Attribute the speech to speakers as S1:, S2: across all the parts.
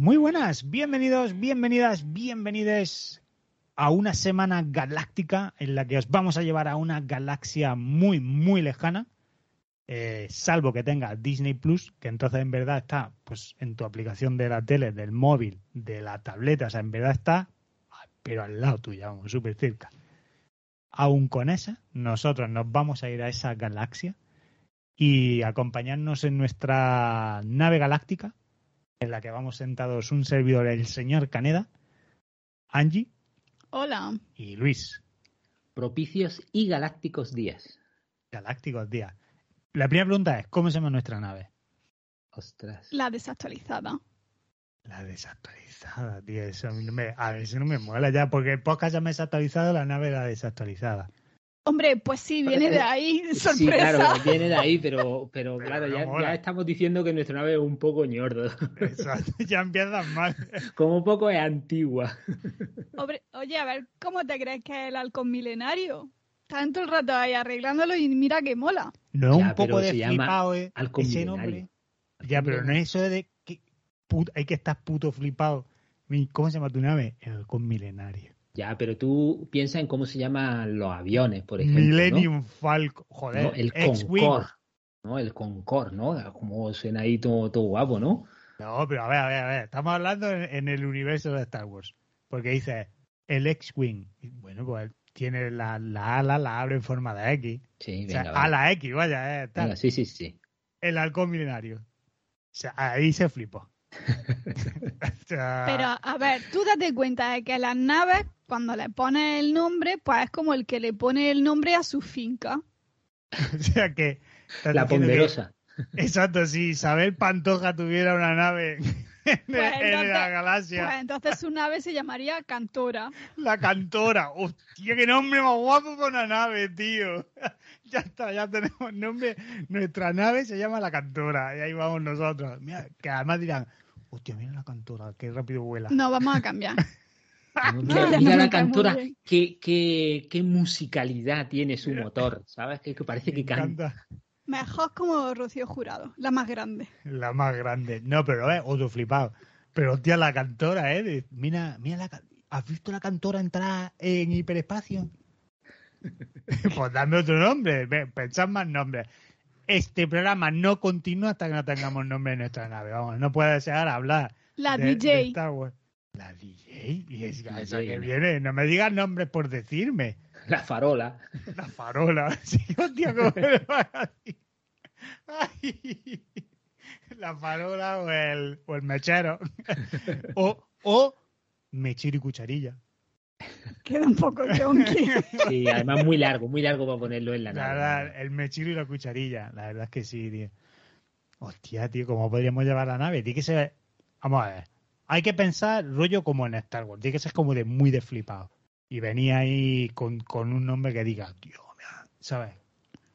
S1: Muy buenas, bienvenidos, bienvenidas, bienvenides a una semana galáctica en la que os vamos a llevar a una galaxia muy, muy lejana, eh, salvo que tenga Disney Plus, que entonces en verdad está pues en tu aplicación de la tele, del móvil, de la tableta, o sea, en verdad está, pero al lado tuyo, vamos, súper cerca. Aún con esa, nosotros nos vamos a ir a esa galaxia y acompañarnos en nuestra nave galáctica, en la que vamos sentados un servidor, el señor Caneda, Angie
S2: Hola.
S1: y Luis.
S3: Propicios y galácticos días.
S1: Galácticos días. La primera pregunta es, ¿cómo se llama nuestra nave?
S3: Ostras.
S2: La desactualizada.
S1: La desactualizada, tío. Eso a mí no me, a ver, eso no me mola ya, porque el podcast ya me desactualizado, la nave era desactualizada.
S2: Hombre, pues sí, viene de ahí. Sorpresa.
S3: Sí, claro, viene de ahí, pero, pero,
S1: Pero
S3: claro,
S1: no
S3: ya, estamos diciendo que nuestra nave es un poco ñordo.
S1: Exacto, ya empiezan mal.
S3: Como poco es antigua.
S2: Hombre, oye, a ver, ¿cómo te crees que es el halcón milenario? Están todo el rato ahí arreglándolo y mira que mola.
S1: No es
S3: Ya,
S1: un poco de flipado eh,
S3: halcón
S1: ese
S3: milenario.
S1: nombre. Ya, pero no es eso de que put- hay que estar puto flipado. ¿Cómo se llama tu nave? El halcón milenario.
S3: Ya, pero tú piensa en cómo se llaman los aviones, por ejemplo.
S1: Millennium Falcon. Joder,
S3: No, el. Concorde. ¿no? El Concorde, ¿no? Como suena ahí todo, todo guapo, ¿no?
S1: No, pero a ver, a ver, a ver. Estamos hablando en, en el universo de Star Wars. Porque dice el X-Wing. Bueno, pues tiene la, la ala, la abre en forma de X.
S3: Sí,
S1: O sea,
S3: venga, vale.
S1: ala X, vaya, eh, tal.
S3: Venga, sí, sí, sí.
S1: El halcón milenario. O sea, ahí se flipó. O sea,
S2: Pero, a ver, tú date cuenta de que las naves, cuando le pones el nombre, pues es como el que le pone el nombre a su finca.
S1: o sea que.
S3: La
S1: que-
S3: ponderosa.
S1: Exacto, si Isabel Pantoja tuviera una nave en,
S2: Pues
S1: en la galaxia,
S2: Pues entonces su nave se llamaría Cantora.
S1: la cantora. Hostia, qué nombre más guapo para una nave, tío. Ya está, ya tenemos nombre. Nuestra nave se llama la cantora y ahí vamos nosotros. Mira, que además dirán, hostia, mira la cantora, qué rápido vuela.
S2: No, vamos a cambiar.
S3: Mira, la cantora, qué, qué, qué musicalidad tiene su motor, ¿sabes? Que, que parece
S1: Me
S3: que canta.
S2: Mejor como Rocío Jurado, la más grande.
S1: La más grande. No, pero eh, otro flipado. Pero hostia, la cantora, ¿eh? De- Mira, mira la ¿Has visto la cantora entrar en hiperespacio? pues dame otro nombre. Pensad más nombres. Este programa no continúa hasta que no tengamos nombre en nuestra nave. Vamos, no puede desear hablar.
S2: La
S1: de-
S2: DJ.
S1: de Star Wars. La DJ. Y es
S3: La
S1: esa que viene. No me digas nombres por decirme.
S3: La farola.
S1: La farola. Sí, hostia, cómo me. Ay. La farola o el, o el mechero. O, o mechero y cucharilla.
S2: Queda un poco chonky.
S3: Sí, además muy largo, muy largo para ponerlo en la
S1: La
S3: nave.
S1: verdad, el mechero y la cucharilla. La verdad es que sí, tío. Hostia, tío, ¿cómo podríamos llevar la nave? Tiene que ser. Vamos a ver. Hay que pensar rollo como en Star Wars. Tiene que ser como de muy de flipado. Y venía ahí con, con un nombre que diga, tío, mira, ¿sabes?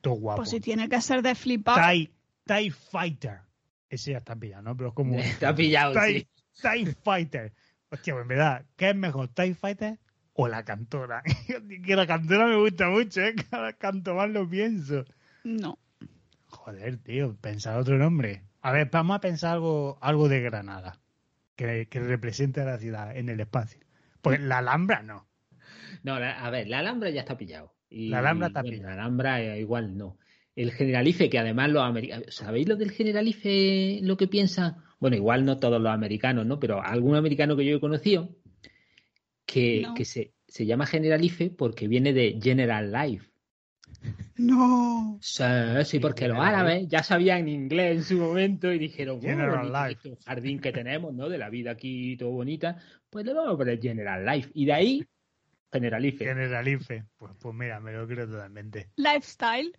S1: Todo guapo.
S2: Pues si tiene que ser de flipar.
S1: TIE, TIE Fighter. Ese ya está pillado, ¿no? Pero es como.
S3: Está pillado,
S1: TIE,
S3: sí.
S1: TIE Fighter. Hostia, pues en verdad, ¿qué es mejor, TIE Fighter o la cantora? que la cantora me gusta mucho, ¿eh? Cada canto más lo pienso.
S2: No.
S1: Joder, tío, pensar otro nombre. A ver, vamos a pensar algo, algo de Granada. Que, que represente a la ciudad en el espacio. Pues la Alhambra no.
S3: No, la- a ver, la Alhambra ya está pillado. Y,
S1: La Alhambra está
S3: bueno,
S1: pillado.
S3: La Alhambra eh, igual no. El Generalife, que además los americanos... ¿Sabéis lo del Generalife, lo que piensan? Bueno, igual no todos los americanos, ¿no? Pero algún americano que yo he conocido que,
S2: No.
S3: que se, se llama Generalife porque viene de General Life.
S2: No.
S3: Sí, sí, porque los árabes ya sabían inglés en su momento y dijeron, bueno,
S1: General Life.
S3: este jardín que tenemos, ¿no? De la vida aquí todo bonita, pues le vamos a poner General Life. Y de ahí, Generalife.
S1: Generalife. Pues, pues mira, me lo creo totalmente.
S2: Lifestyle.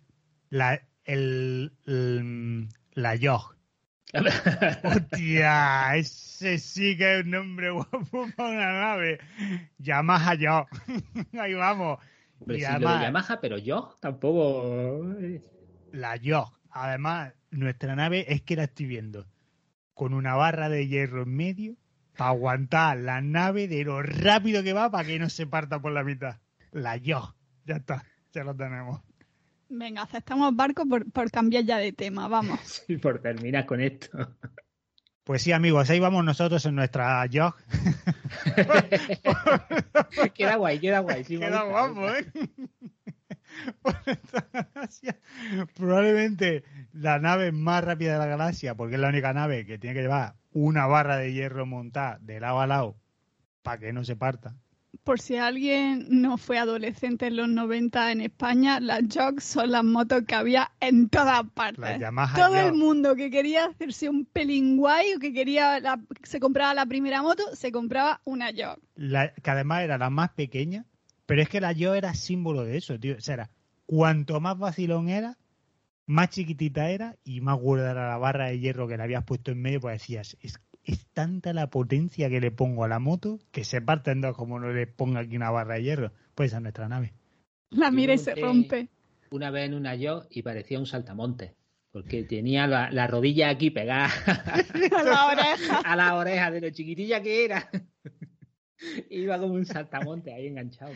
S1: La, el, el- la Yog. Hostia, ese sí que es un nombre guapo para una nave. Yamaha Yog. Ahí vamos.
S3: Pero
S1: Y
S3: sí, lo
S1: además-
S3: de Yamaha, pero yo tampoco.
S1: La Yog. Además, nuestra nave es que la estoy viendo con una barra de hierro en medio para aguantar la nave de lo rápido que va para que no se parta por la mitad. La Yog. Ya está, ya lo tenemos.
S2: Venga, aceptamos barco por, por cambiar ya de tema, vamos.
S3: Sí, por terminar con esto.
S1: Pues sí, amigos, ahí vamos nosotros en nuestra jog.
S3: queda guay, queda guay.
S1: queda guapo, ¿eh? Probablemente la nave más rápida de la galaxia, porque es la única nave que tiene que llevar una barra de hierro montada de lado a lado para que no se parta
S2: por si alguien no fue adolescente en los 90 en España, las Jogs son las motos que había en todas partes. Todo el mundo que quería hacerse un pelín guay o que quería se compraba la primera moto, se compraba una Jog.
S1: que además era la más pequeña, pero es que la Jog era símbolo de eso, tío. O sea, era, cuanto más vacilón era, más chiquitita era y más gorda era la barra de hierro que le habías puesto en medio, pues decías, es es tanta la potencia que le pongo a la moto que se parte en dos como no le ponga aquí una barra de hierro. Pues a nuestra nave.
S2: La mira y se rompe.
S3: Una vez en una yo y parecía un saltamonte. Porque tenía la, rodilla aquí pegada
S2: a la oreja.
S3: A la oreja de lo chiquitilla que era. Iba como un saltamonte ahí enganchado.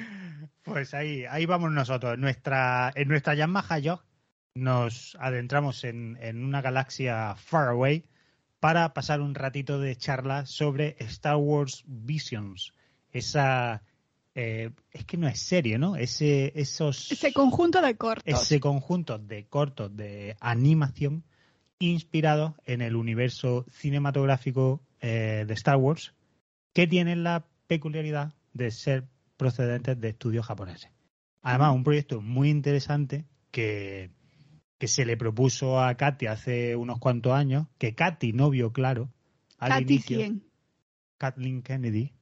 S1: Pues ahí, ahí vamos nosotros. En nuestra, en nuestra Yamaha Jog nos adentramos en, en una galaxia far away para pasar un ratito de charla sobre Star Wars Visions. Esa eh, es que no es serio, ¿no? Ese, esos,
S2: ese conjunto de cortos.
S1: Ese conjunto de cortos de animación inspirado en el universo cinematográfico eh, de Star Wars, que tienen la peculiaridad de ser procedentes de estudios japoneses. Además, un proyecto muy interesante que que se le propuso a Katy hace unos cuantos años, que Katy no vio claro
S2: al ¿Katy inicio. quién?
S1: Kathleen Kennedy,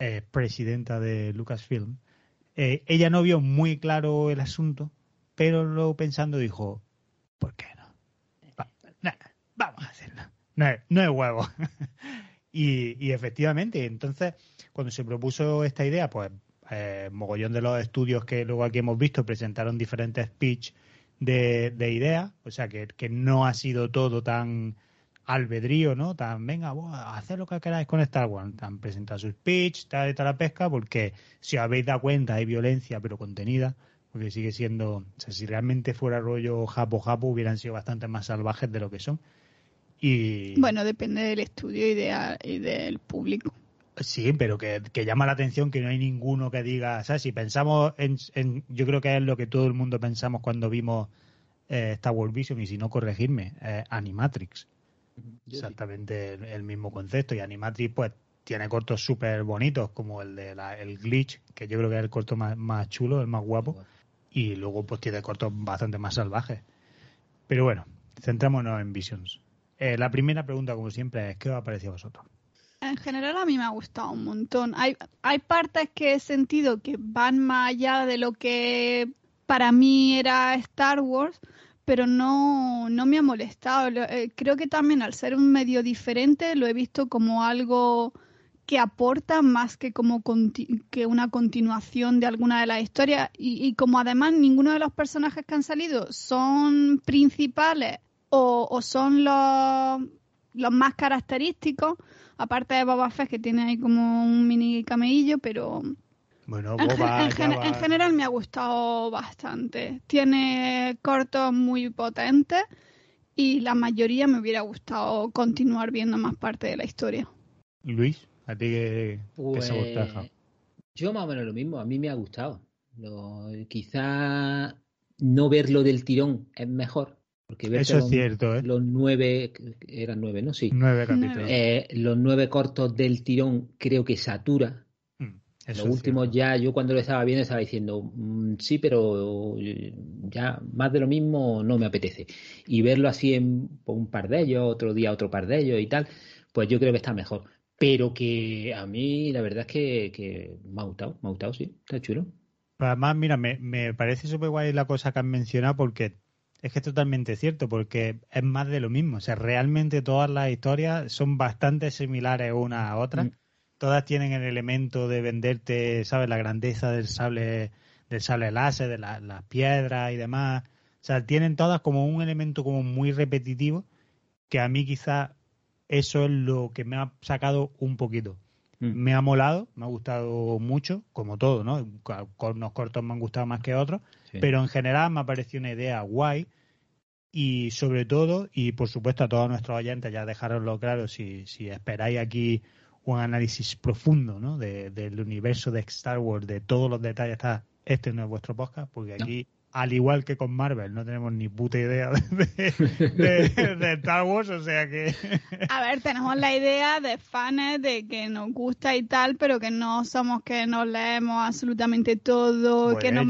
S1: eh, presidenta de Lucasfilm. Eh, ella no vio muy claro el asunto, pero luego pensando dijo, ¿por qué no? vamos a hacerlo. No es, no es huevo. y, y, efectivamente, entonces, cuando se propuso esta idea, pues eh, mogollón de los estudios que luego aquí hemos visto presentaron diferentes pitch de, de ideas, o sea que, que, no ha sido todo tan albedrío, ¿no? Tan, venga, a hacer lo que queráis con Star Wars, han presentado sus pitch, tal y tal la pesca, porque si habéis dado cuenta hay violencia, pero contenida, porque sigue siendo, o sea, si realmente fuera rollo japo japo, hubieran sido bastante más salvajes de lo que son. Y...
S2: Bueno, depende del estudio y, y del público.
S1: Sí, pero que, llama la atención que no hay ninguno que diga, ¿sabes? Si pensamos en, yo creo que es lo que todo el mundo pensamos cuando vimos eh, Star Wars Vision, y si no corregirme, Animatrix. Exactamente el, mismo concepto. Y Animatrix, pues, tiene cortos súper bonitos, como el de el Glitch, que yo creo que es el corto más, chulo, el más guapo. Y luego, pues, tiene cortos bastante más salvajes. Pero bueno, centrémonos en Visions. Eh, la primera pregunta, como siempre, es: ¿qué os ha parecido a vosotros?
S2: En general a mí me ha gustado un montón. Hay, hay partes que he sentido que van más allá de lo que para mí era Star Wars, pero no, no me ha molestado. Eh, creo que también al ser un medio diferente lo he visto como algo que aporta más que como que una continuación de alguna de las historias y, y, como además ninguno de los personajes que han salido son principales o, o son los, los más característicos, aparte de Boba Fett que tiene ahí como un mini camellillo, pero
S1: bueno,
S2: en, general me ha gustado bastante. Tiene cortos muy potentes y la mayoría me hubiera gustado continuar viendo más parte de la historia.
S1: Luis, ¿a ti qué, pues,
S3: Yo más o menos lo mismo, a mí me ha gustado. quizá no verlo del tirón es mejor,
S1: eso es cierto, ¿eh?
S3: Los nueve, eran nueve, ¿no? Sí.
S1: Nueve capítulos.
S3: Eh, los nueve cortos del tirón creo que satura. Mm, los últimos ya, yo cuando lo estaba viendo estaba diciendo, mm, sí, pero ya más de lo mismo no me apetece. Y verlo así en un par de ellos, otro día otro par de ellos y tal, pues yo creo que está mejor. Pero que a mí la verdad es que, que me ha gustado, me ha gustado, sí, está chulo.
S1: Además, mira, me, me parece súper guay la cosa que han mencionado porque es que es totalmente cierto, porque es más de lo mismo. O sea, realmente todas las historias son bastante similares una a otra. Mm. Todas tienen el elemento de venderte, ¿sabes? La grandeza del sable, del sable láser, de las piedras y demás. O sea, tienen todas como un elemento como muy repetitivo, que a mí quizá eso es lo que me ha sacado un poquito. Mm. Me ha molado, me ha gustado mucho, como todo, ¿no? Unos cortos me han gustado más que otros, pero en general me ha parecido una idea guay y sobre todo, y por supuesto a todos nuestros oyentes, ya dejaroslo claro, si, si esperáis aquí un análisis profundo ¿no? del universo de Star Wars, de todos los detalles, está, este no es vuestro podcast, porque aquí al igual que con Marvel, no tenemos ni puta idea de, Star Wars, o sea que...
S2: A ver, tenemos la idea de fans de que nos gusta y tal, pero que no somos que nos leemos absolutamente todo, que, nos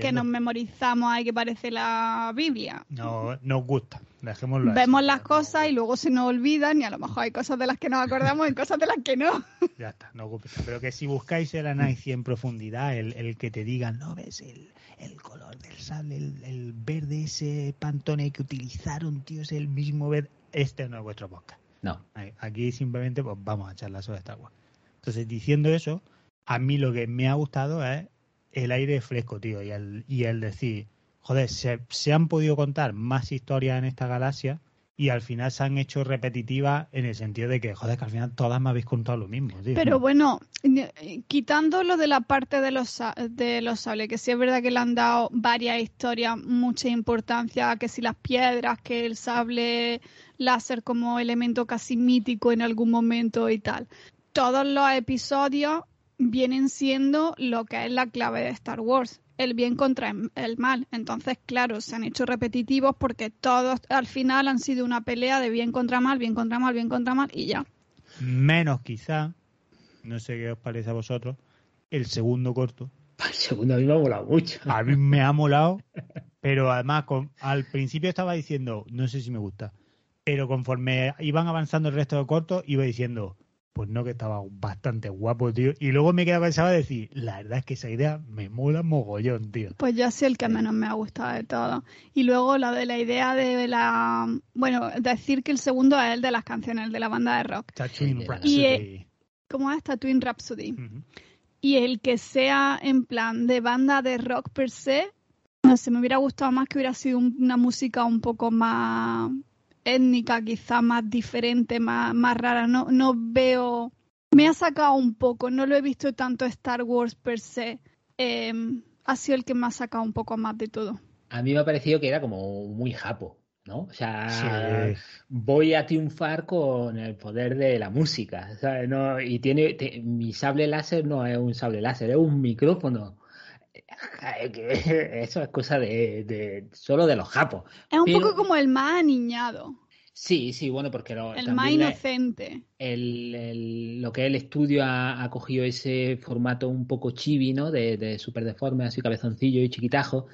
S2: que nos memorizamos ahí que parece la Biblia.
S1: No, nos gusta, dejémoslo
S2: Vemos las cosas y luego se nos olvidan y a lo mejor hay cosas de las que nos acordamos y cosas de las que no.
S1: Ya está, no gusta. Pero que si buscáis el análisis en profundidad, el, el que te digan, no ves el el color del sable, el, verde ese pantone que utilizaron, tío, es el mismo verde. Este no es vuestro podcast.
S3: No.
S1: Aquí simplemente pues, vamos a charlar sobre Star Wars. Entonces, diciendo eso, a mí lo que me ha gustado es el aire fresco, tío, y el, y el decir, joder, se, se han podido contar más historias en esta galaxia y al final se han hecho repetitivas en el sentido de que, joder, que al final todas me habéis contado lo mismo.
S2: Pero bueno, quitando lo de la parte de los, de los sables, que sí es verdad que le han dado varias historias, mucha importancia, que si las piedras, que el sable láser como elemento casi mítico en algún momento y tal. Todos los episodios vienen siendo lo que es la clave de Star Wars el bien contra el mal. Entonces, claro, se han hecho repetitivos porque todos al final han sido una pelea de bien contra mal, bien contra mal, bien contra mal y ya.
S1: Menos quizá, no sé qué os parece a vosotros, el segundo corto.
S3: El segundo a mí me ha molado mucho.
S1: A mí me ha molado, pero además al principio estaba diciendo, no sé si me gusta, pero conforme iban avanzando el resto de cortos, iba diciendo, pues no, que estaba bastante guapo, tío. Y luego me quedaba pensaba decir, la verdad es que esa idea me mola mogollón, tío.
S2: Pues ya sé el que menos me ha gustado de todo. Y luego lo de la idea de la. Bueno, decir que el segundo es el de las canciones, el de la banda de rock.
S1: Tatooine Rhapsody.
S2: ¿Cómo es Tatooine Rhapsody? Y el que sea en plan de banda de rock per se, no sé, me hubiera gustado más que hubiera sido una música un poco más étnica, quizá más diferente, más, más rara. No, no veo. Me ha sacado un poco, no lo he visto tanto Star Wars per se. Em, ha sido el que me ha sacado un poco más de todo.
S3: A mí me ha parecido que era como muy japo, ¿no? O sea, voy a triunfar con el poder de la música, No, y tiene, mi sable láser no es un sable láser, es un micrófono. Eso es cosa de, solo de los japos.
S2: Es un poco como el más aniñado.
S3: Sí, sí, bueno, porque lo,
S2: el más inocente.
S3: El, lo que es el estudio ha, cogido ese formato un poco chibi, ¿no? De, de súper deforme, así cabezoncillo y chiquitajo.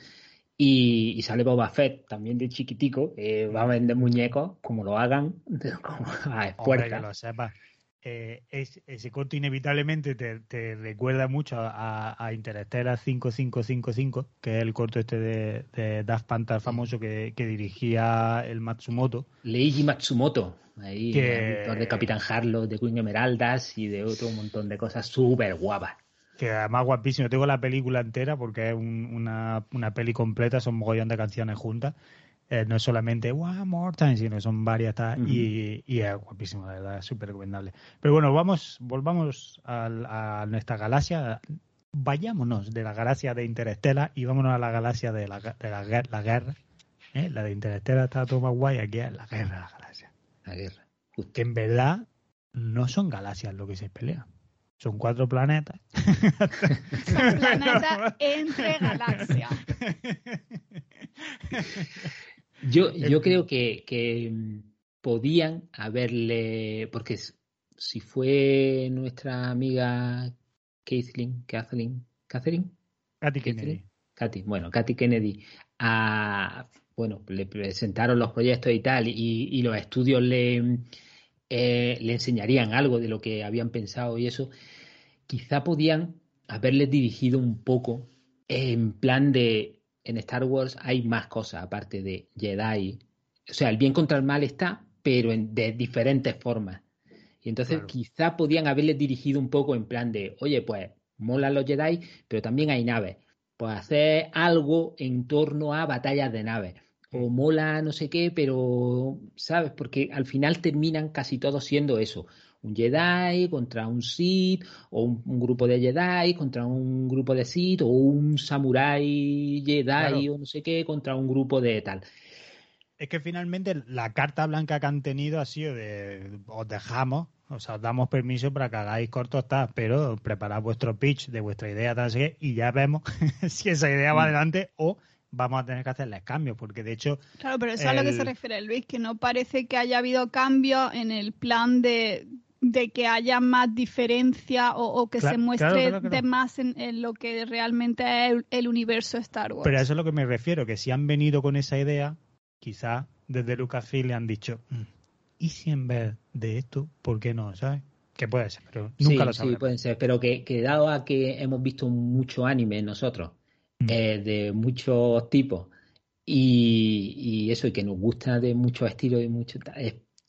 S3: Y, sale Boba Fett también de chiquitico, va a vender muñecos, como lo hagan, como a
S1: que lo sepas. Eh, ese corto inevitablemente te, recuerda mucho a, a, Interstellar 5555, que es el corto este de, de Daft Panther famoso que, dirigía el Matsumoto.
S3: Leiji Matsumoto, ahí, de Capitán Harlow, de Queen Emeraldas y de otro montón de cosas súper guapas.
S1: Que además guapísimo, tengo la película entera porque es una, una peli completa, son un mogollón de canciones juntas. Eh, no es solamente One More Time, sino son varias y, es guapísimo, la verdad, súper recomendable. Pero bueno, vamos, volvamos a, nuestra galaxia, vayámonos de la galaxia de Interestela y vámonos a la galaxia de la, de la, guerra. ¿eh? La de Interestela está todo más guay, aquí es la guerra de la galaxia.
S3: La guerra.
S1: Que en verdad no son galaxias lo que se pelea. Son cuatro planetas.
S2: Son planetas entre galaxias.
S3: Yo, yo creo que, que mm, podían haberle, porque si fue nuestra amiga Kathleen, Kathleen, Catherine,
S1: Katy Kennedy.
S3: Katy, bueno, Katy Kennedy, a, bueno, le presentaron los proyectos y tal, y, y los estudios le, eh, le enseñarían algo de lo que habían pensado y eso, quizá podían haberle dirigido un poco en plan de en Star Wars hay más cosas aparte de Jedi. O sea, el bien contra el mal está, pero en, de diferentes formas. Y entonces quizá podían haberle dirigido un poco en plan de, oye, pues molan los Jedi, pero también hay naves. Pues hacer algo en torno a batallas de naves. O mm. mola no sé qué, pero, ¿sabes? Porque al final terminan casi todos siendo eso un Jedi contra un Sith, o un, grupo de Jedi contra un grupo de Sith, o un Samurai Jedi o no sé qué contra un grupo de tal.
S1: Es que finalmente la carta blanca que han tenido ha sido de os dejamos, o sea, os damos permiso para que hagáis cortos, pero preparad vuestro pitch de vuestra idea, tal, y ya vemos si esa idea va mm. adelante o vamos a tener que hacerles cambios, porque de hecho...
S2: Claro, pero eso es a lo que se refiere Luis, que no parece que haya habido cambios en el plan de, que haya más diferencia o, que se muestre de más en, lo que realmente es el, universo Star Wars.
S1: Pero a eso es lo que me refiero, que si han venido con esa idea, quizás desde Lucasfilm le han dicho, mm, ¿y si en vez de esto, por qué no? ¿Sabes? Que puede ser, pero nunca lo sabemos.
S3: Sí, pueden ser, pero que, que dado a que hemos visto mucho anime nosotros, Mm. Eh, de muchos tipos y, eso, y que nos gusta de muchos estilos y mucho,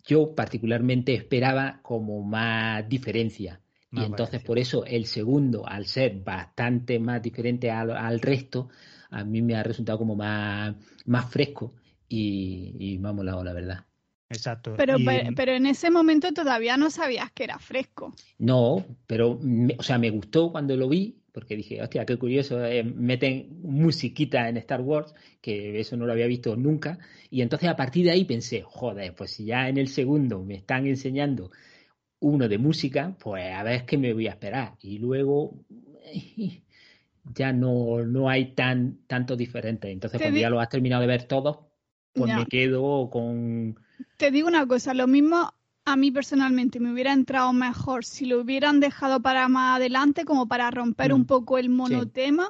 S3: yo particularmente esperaba como más diferencia. y entonces por eso el segundo, al ser bastante más diferente al, resto, a mí me ha resultado como más, más fresco y, y vamos la, la verdad.
S1: Exacto.
S2: Pero, pero, en ese momento todavía no sabías que era fresco.
S3: No, pero, o sea, me gustó cuando lo vi, porque dije, hostia, qué curioso, eh, meten musiquita en Star Wars, que eso no lo había visto nunca, y entonces a partir de ahí pensé, joder, pues si ya en el segundo me están enseñando uno de música, pues a ver qué me voy a esperar. Y luego ya no, no hay tan tanto diferente. Entonces, cuando ya lo has terminado de ver todos, pues me quedo con...
S2: Te digo una cosa, lo mismo a mí personalmente me hubiera entrado mejor si lo hubieran dejado para más adelante, como para romper un mm. poco el monotema,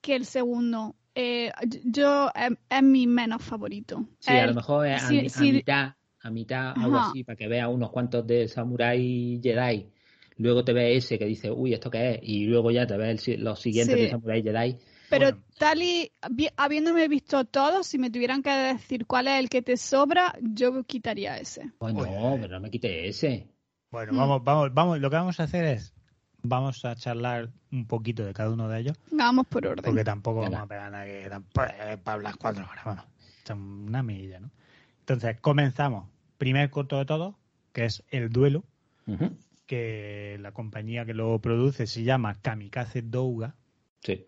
S2: que el segundo. Eh, yo es, mi menos favorito.
S3: Sí, a lo mejor es a, mitad, a mitad, algo así, para que veas unos cuantos de Samurai Jedi. Luego te ves ese que dice, uy, ¿esto qué es? Y luego ya te ves los siguientes de Samurai Jedi
S2: pero tal y habiéndome visto todo, si me tuvieran que decir cuál es el que te sobra, yo quitaría ese.
S3: Bueno, no, pero no me quite ese.
S1: Bueno, vamos, vamos, vamos. Lo que vamos a hacer es vamos a charlar un poquito de cada uno de ellos.
S2: Vamos por orden.
S1: Porque tampoco vamos a pegar nada que para hablar cuatro horas. Bueno, una milla, ¿no? Entonces, comenzamos. Primer corto de todo, que es El Duelo, que la compañía que lo produce se llama Kamikaze Douga.
S3: Sí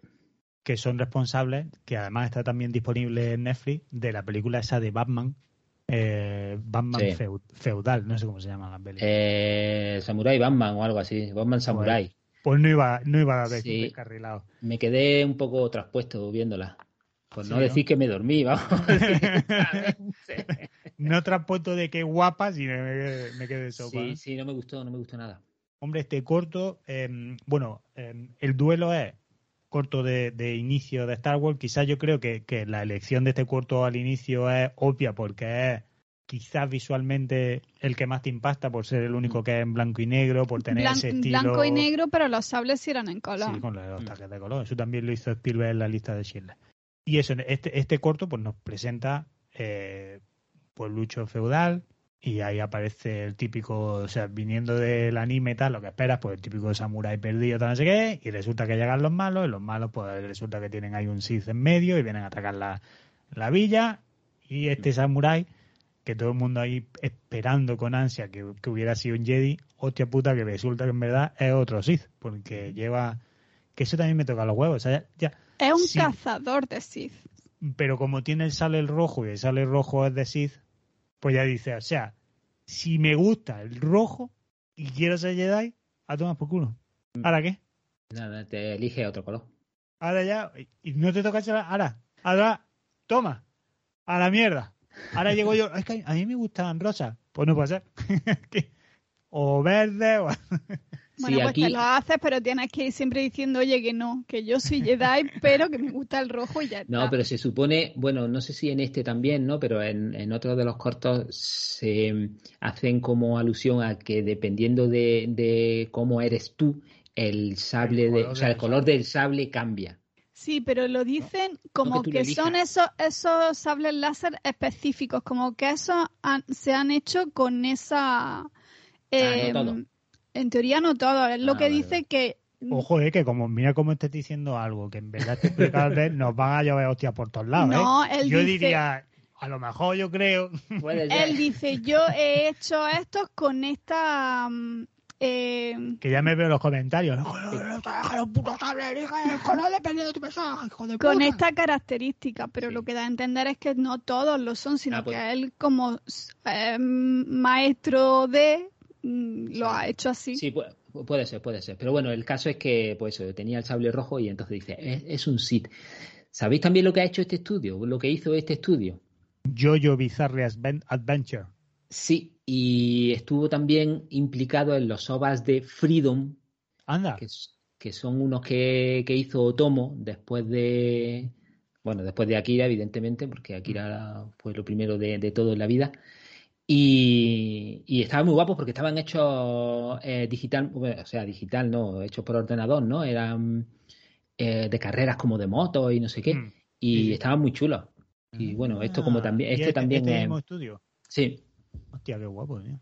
S1: que son responsables, que además está también disponible en Netflix, de la película esa de Batman, eh, Batman feudal, no sé cómo se llama la película.
S3: Eh, Samurai Batman o algo así, Batman Samurai.
S1: Pues, no iba, no iba a ver sí, descarrilado.
S3: Me quedé un poco traspuesto viéndola. Pues no decir que me dormí, vamos.
S1: no traspuesto de que guapa, sino me, me quedé sopa.
S3: Sí, sí, no me gustó, no me gustó nada.
S1: Hombre, este corto, em, bueno, em, el duelo es corto de, inicio de Star Wars, quizás yo creo que, la elección de este corto al inicio es obvia porque es quizás visualmente el que más te impacta por ser el único que es en blanco y negro, por tener ese estilo...
S2: Blanco y negro, pero los sables sí eran en color.
S1: Sí, con los taques de color. Eso también lo hizo Spielberg en la lista de Schindler. Y eso, este, este corto pues nos presenta eh, pues lucho feudal, y ahí aparece el típico, o sea, viniendo del anime tal, lo que esperas, pues el típico samurái perdido, tal, no sé qué, y resulta que llegan los malos, y los malos, pues resulta que tienen ahí un Sith en medio y vienen a atacar la, la villa, y este samurái, que todo el mundo ahí esperando con ansia que, hubiera sido un Jedi, hostia puta, que resulta que en verdad es otro Sith, porque lleva, que eso también me toca los huevos, o sea, ya,
S2: es un cazador de Sith.
S1: Pero como tiene el sale rojo y el sale rojo es de Sith, pues ya dice, o sea, si me gusta el rojo y quiero ser Jedi, a tomar por culo. Mm. ¿Ahora qué?
S3: Nada, te elige otro color.
S1: Ahora ya, y no te toca ahora, ahora, toma, a la mierda. Ahora llego yo, es que a mí me gustan rosas, pues no puede ser. o verde o...
S2: Bueno, pues te lo haces, pero tienes que ir siempre diciendo, oye, que no, que yo soy Jedi, pero que me gusta el rojo y ya está.
S3: No, pero se supone, bueno, no sé si en este también, ¿no? Pero en, en otros de los cortos se hacen como alusión a que dependiendo de, de cómo eres tú, el sable, de, o sea, el color del sable cambia.
S2: Sí, pero lo dicen como que, son esos, esos sables láser específicos, como que esos se han hecho con esa... Ah, em, en teoría no todo, es lo ah, que dice que...
S1: Ojo, eh, que como mira cómo estás diciendo algo que en verdad te nos van a llover hostias por todos lados. No, ¿eh? él Yo diría, a lo mejor yo creo.
S2: Él dice, yo he hecho esto con esta Eh,
S1: que ya me veo los comentarios.
S2: Con esta característica, pero lo que da a entender es que no todos lo son, sino ah, pues que él como eh, maestro de lo ha hecho así.
S3: Sí, puede, ser, puede ser. Pero bueno, el caso es que pues tenía el sable rojo y entonces dice, es, es un Sith. ¿Sabéis también lo que ha hecho este estudio? Lo que hizo este estudio.
S1: Jojo Bizarre Adventure.
S3: Sí, y estuvo también implicado en los ovas de Freedom.
S1: Anda.
S3: Que, son unos que, hizo Otomo después de. Bueno, después de Akira, evidentemente, porque Akira fue lo primero de, todo en la vida. Y, y estaban muy guapos porque estaban hechos eh, digital, o sea, digital, no, hechos por ordenador, ¿no? Eran eh, de carreras como de moto y no sé qué. Mm. Y estaban muy chulos. Y bueno, esto como ah, también, este, este, también
S1: este mismo estudio.
S3: Sí.
S1: Hostia, qué guapo, tío.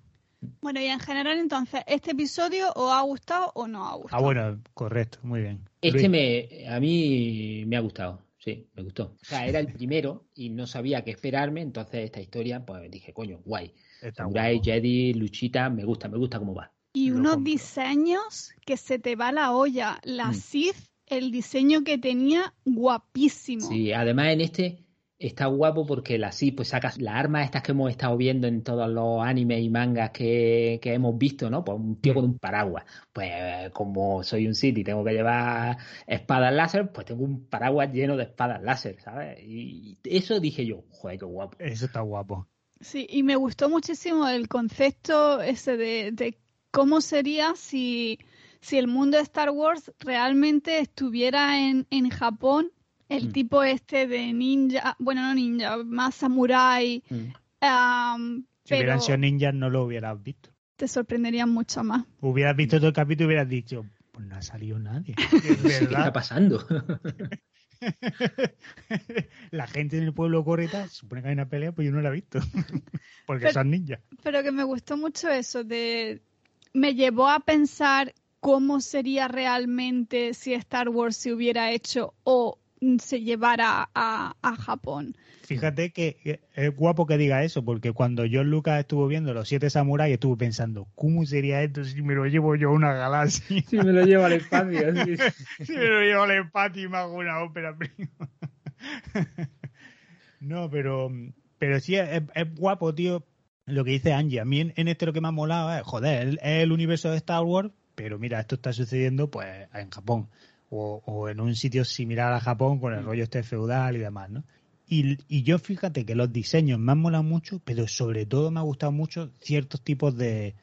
S2: Bueno, y en general entonces, ¿este episodio os ha gustado o no ha gustado?
S1: Ah, bueno, correcto, muy bien.
S3: Este me, a mí me ha gustado, sí, me gustó. O sea, era el primero y no sabía qué esperarme, entonces esta historia, pues dije, coño, guay. Samurai, Jedi, Luchita, me gusta, me gusta cómo va.
S2: Y unos diseños que se te va la olla. La mm. Sith, el diseño que tenía, guapísimo.
S3: Sí, además en este está guapo porque la sí, pues sacas las armas estas que hemos estado viendo en todos los animes y mangas que, hemos visto, ¿no? Pues un tío con un paraguas. Pues como soy un Sith y tengo que llevar espadas láser, pues tengo un paraguas lleno de espadas láser, ¿sabes? Y eso dije yo, joder, qué guapo.
S1: Eso está guapo.
S2: Sí, y me gustó muchísimo el concepto ese de, de cómo sería si, si el mundo de Star Wars realmente estuviera en, en Japón el mm. tipo este de ninja, bueno, no ninja, más samurai.
S1: Mm. si hubieran sido ninjas no lo hubieras visto.
S2: Te sorprendería mucho más.
S1: Hubieras visto todo el capítulo y hubieras dicho, pues no ha salido nadie.
S3: ¿Qué está pasando?
S1: la gente en el pueblo corre supone que hay una pelea, pues yo no la he visto. Porque son ninjas.
S2: Pero que me gustó mucho eso de... Me llevó a pensar cómo sería realmente si Star Wars se hubiera hecho o se llevara a, Japón.
S1: Fíjate que es guapo que diga eso, porque cuando John Lucas estuvo viendo Los Siete Samuráis, estuvo pensando, ¿cómo sería esto si me lo llevo yo a una galaxia?
S3: Si me lo llevo al espacio.
S1: si me lo llevo al espacio y me hago una ópera prima. no, pero, pero sí, es, guapo, tío, lo que dice Angie. A mí en, este lo que me ha molado es, joder, es el universo de Star Wars, pero mira, esto está sucediendo pues en Japón o, en un sitio similar a Japón con el mm. rollo este feudal y demás, ¿no? Y, y, yo fíjate que los diseños me han molado mucho, pero sobre todo me ha gustado mucho ciertos tipos de,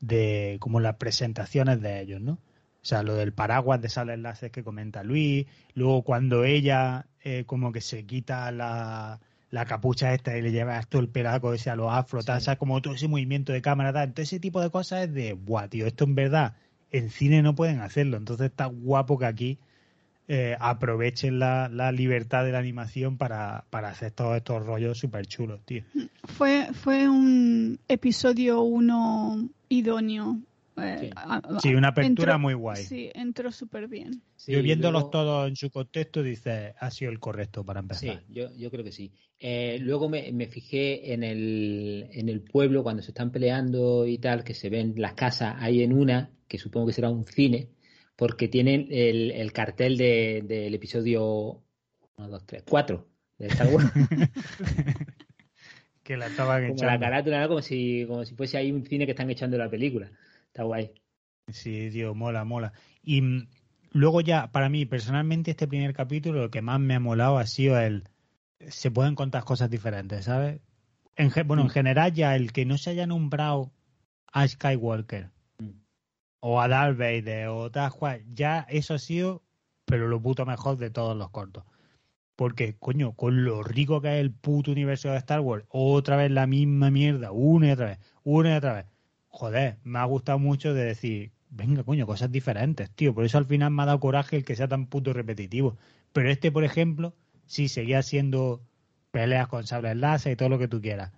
S1: de como las presentaciones de ellos, ¿no? O sea, lo del paraguas de sal enlaces que comenta Luis, luego cuando ella eh, como que se quita la, la capucha esta y le lleva esto el pelaco ese a los afro, tal, o sea, como todo ese movimiento de cámara, tal. Entonces ese tipo de cosas es de, buah, tío, esto en verdad en cine no pueden hacerlo. Entonces está guapo que aquí eh, aprovechen la, libertad de la animación para, hacer todos estos rollos súper chulos, tío.
S2: Fue, fue un episodio uno idóneo.
S1: Eh, sí. una apertura muy guay.
S2: Sí, entró súper bien.
S1: yo viéndolos todos en su contexto, dice, ha sido el correcto para empezar.
S3: Sí, yo, yo creo que sí. Eh, luego me, me, fijé en el, en el pueblo cuando se están peleando y tal, que se ven las casas. Hay en una que supongo que será un cine, porque tienen el, el cartel del de, episodio 1, 2, 3, 4 de Star Wars.
S1: que la estaban
S3: como la carátula, como si, como si fuese ahí un cine que están echando la película. Está guay.
S1: Sí, tío, mola, mola. Y mm, luego ya, para mí, personalmente, este primer capítulo, lo que más me ha molado ha sido el... Se pueden contar cosas diferentes, ¿sabes? En, bueno, en mm. general ya el que no se haya nombrado a Skywalker o a Darth Vader o tal ya eso ha sido, pero lo puto mejor de todos los cortos. Porque, coño, con lo rico que es el puto universo de Star Wars, otra vez la misma mierda, una y otra vez, una y otra vez. Joder, me ha gustado mucho de decir, venga, coño, cosas diferentes, tío. Por eso al final me ha dado coraje el que sea tan puto repetitivo. Pero este, por ejemplo, sí seguía siendo peleas con sables láser y todo lo que tú quieras.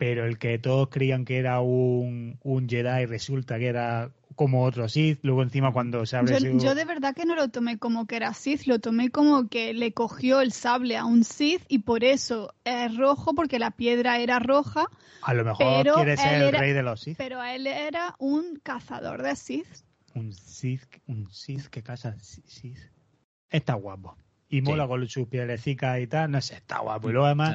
S1: Pero el que todos creían que era un, un Jedi resulta que era como otro Sith, luego encima cuando se abre
S2: yo, yo de verdad que no lo tomé como que era Sith, lo tomé como que le cogió el sable a un Sith y por eso es rojo, porque la piedra era roja.
S1: A lo mejor quiere ser el rey de los Sith.
S2: Pero él era un cazador de Sith.
S1: Un Sith, un Sith que caza Sith. Está guapo. Y mola con su pielecita y tal, no sé, está guapo. Y luego además,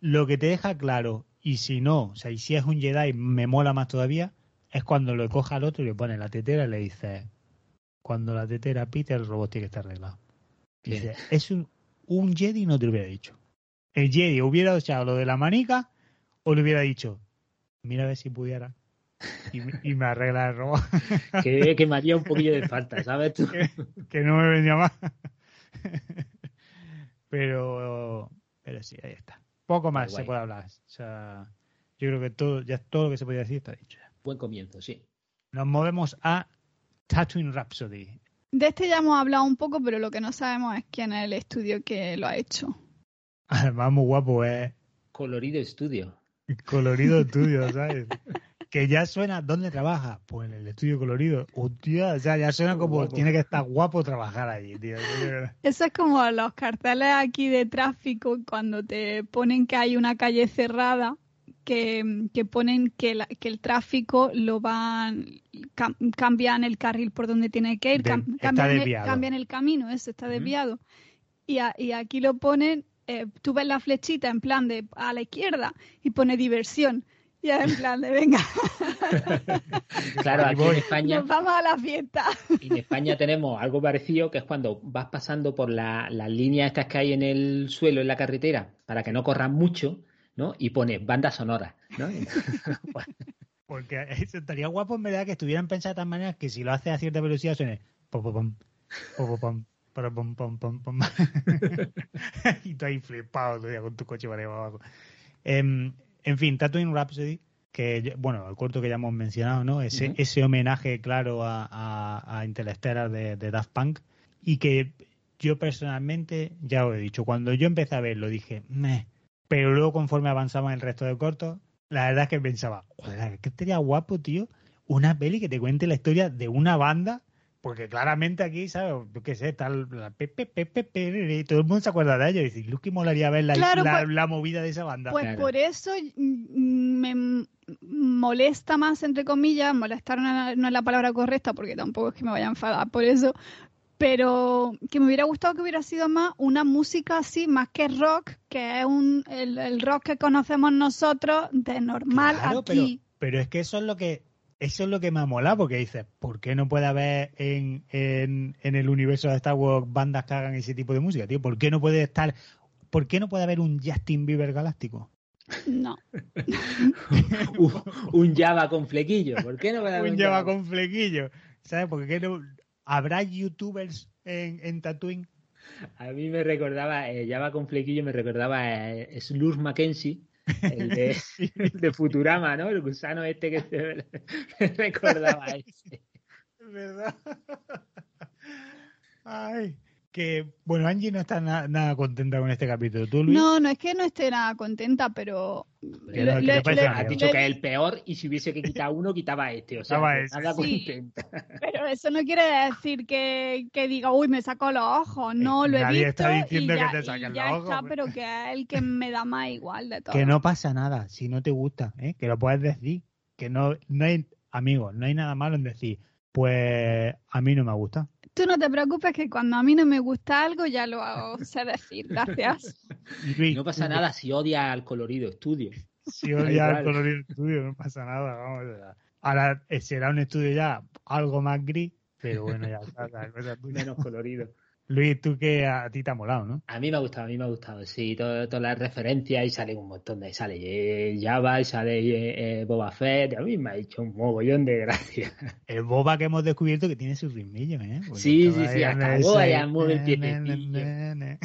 S1: lo que te deja claro, y si no, o sea, y si es un Jedi, me mola más todavía, es cuando lo coja al otro y le pone la tetera y le dice, cuando la tetera pite, el robot tiene que estar arreglado. Dice, es un, un Jedi no te lo hubiera dicho. El Jedi hubiera echado lo de la manica o le hubiera dicho, mira a ver si pudiera. Y, me arregla el robot.
S3: que, que me haría un poquillo de falta, ¿sabes tú?
S1: que, no me venía más. pero, pero sí, ahí está. Poco más se puede hablar. O sea, yo creo que todo, ya todo lo que se podía decir está dicho ya.
S3: Buen comienzo, sí.
S1: Nos movemos a Tatooine Rhapsody.
S2: De este ya hemos hablado un poco, pero lo que no sabemos es quién es el estudio que lo ha hecho.
S1: Además, muy guapo, es.
S3: Colorido Estudio.
S1: Colorido Estudio, ¿sabes? que ya suena, ¿dónde trabaja? Pues en el estudio colorido. Hostia, o sea, ya suena como tiene que estar guapo trabajar allí, tío.
S2: Eso es como los carteles aquí de tráfico cuando te ponen que hay una calle cerrada que, ponen que, que, el tráfico lo van, cambian el carril por donde tiene que ir, cambian, el, camino, eso está desviado. Y, y, aquí lo ponen, eh, tú ves la flechita en plan de a la izquierda y pone diversión. Ya en plan de venga.
S3: claro, aquí en España.
S2: Nos vamos a la fiesta.
S3: En España tenemos algo parecido que es cuando vas pasando por la, las líneas estas que hay en el suelo, en la carretera, para que no corran mucho, ¿no? Y pones bandas sonoras, ¿no?
S1: Porque estaría guapo en verdad que estuvieran pensadas de tal manera que si lo haces a cierta velocidad suene pom pom pom pom pom pom pom pom y tú ahí flipado todavía con tu coche para abajo. Eh, en fin, Tatooine Rhapsody, que bueno, el corto que ya hemos mencionado, ¿no? Ese, ese homenaje claro a, a, a de, de Daft Punk y que yo personalmente, ya lo he dicho, cuando yo empecé a verlo dije, meh, pero luego, conforme avanzaba en el resto de cortos, la verdad es que pensaba, joder, que estaría guapo, tío, una peli que te cuente la historia de una banda, porque claramente aquí, ¿sabes? Yo qué sé, tal, la pepe, pepe, pepe, todo el mundo se acuerda de ello. Y dice, Luz, que molaría ver la, pues la, movida de esa banda.
S2: Pues por eso me molesta más, entre comillas, molestar no, no es la palabra correcta, porque tampoco es que me vaya a enfadar por eso, pero que me hubiera gustado que hubiera sido más una música así, más que rock, que es un, el, rock que conocemos nosotros de normal aquí.
S1: Pero, es que eso es lo que eso es lo que me ha molado, porque dices, ¿por qué no puede haber en, en, en, el universo de Star Wars bandas que hagan ese tipo de música, tío? ¿Por qué no puede estar, por qué no puede haber un Justin Bieber galáctico?
S2: No.
S3: un, Java con flequillo. ¿Por qué no puede haber
S1: un, Java, con flequillo? ¿Sabes? Porque no, ¿Habrá youtubers en, en Tatooine?
S3: A mí me recordaba, eh, ya va con flequillo, me recordaba eh, Slurs Mackenzie, el de, de, Futurama, ¿no? El gusano este que se me recordaba ese.
S1: Es verdad. Ay que, bueno, Angie no está nada contenta con este capítulo. ¿Tú, Luis?
S2: No, no es que no esté nada contenta, pero...
S3: ha dicho que es el peor y si hubiese que quitar uno, quitaba este. O sea, nada contenta.
S2: Pero eso no quiere decir que, que, diga, uy, me saco los ojos. No, lo he
S1: Nadie
S2: visto.
S1: está diciendo que te saquen los ojos.
S2: Está, pero que es el que me da más igual de todo.
S1: Que no pasa nada si no te gusta, ¿eh? que lo puedes decir. Que no, no hay, amigos, no hay nada malo en decir, pues a mí no me gusta.
S2: Tú no te preocupes que cuando a mí no me gusta algo ya lo hago, sé decir. Gracias.
S3: no pasa nada si odia al colorido estudio.
S1: Si odia al colorido estudio, no pasa nada. Vamos, ahora eh, será un estudio ya algo más gris, pero bueno, ya está.
S3: Menos colorido.
S1: Luis, tú que a ti te ha molado, ¿no?
S3: A mí me ha gustado, a mí me ha gustado, sí, todas las referencias y sale un montón de, sale eh, Java y sale eh, Boba Fett, a mí me ha hecho un mogollón de gracia.
S1: El Boba que hemos descubierto que tiene sus ritmillos, ¿eh?
S3: sí, sí, sí, hasta Boba ya mueve el pie.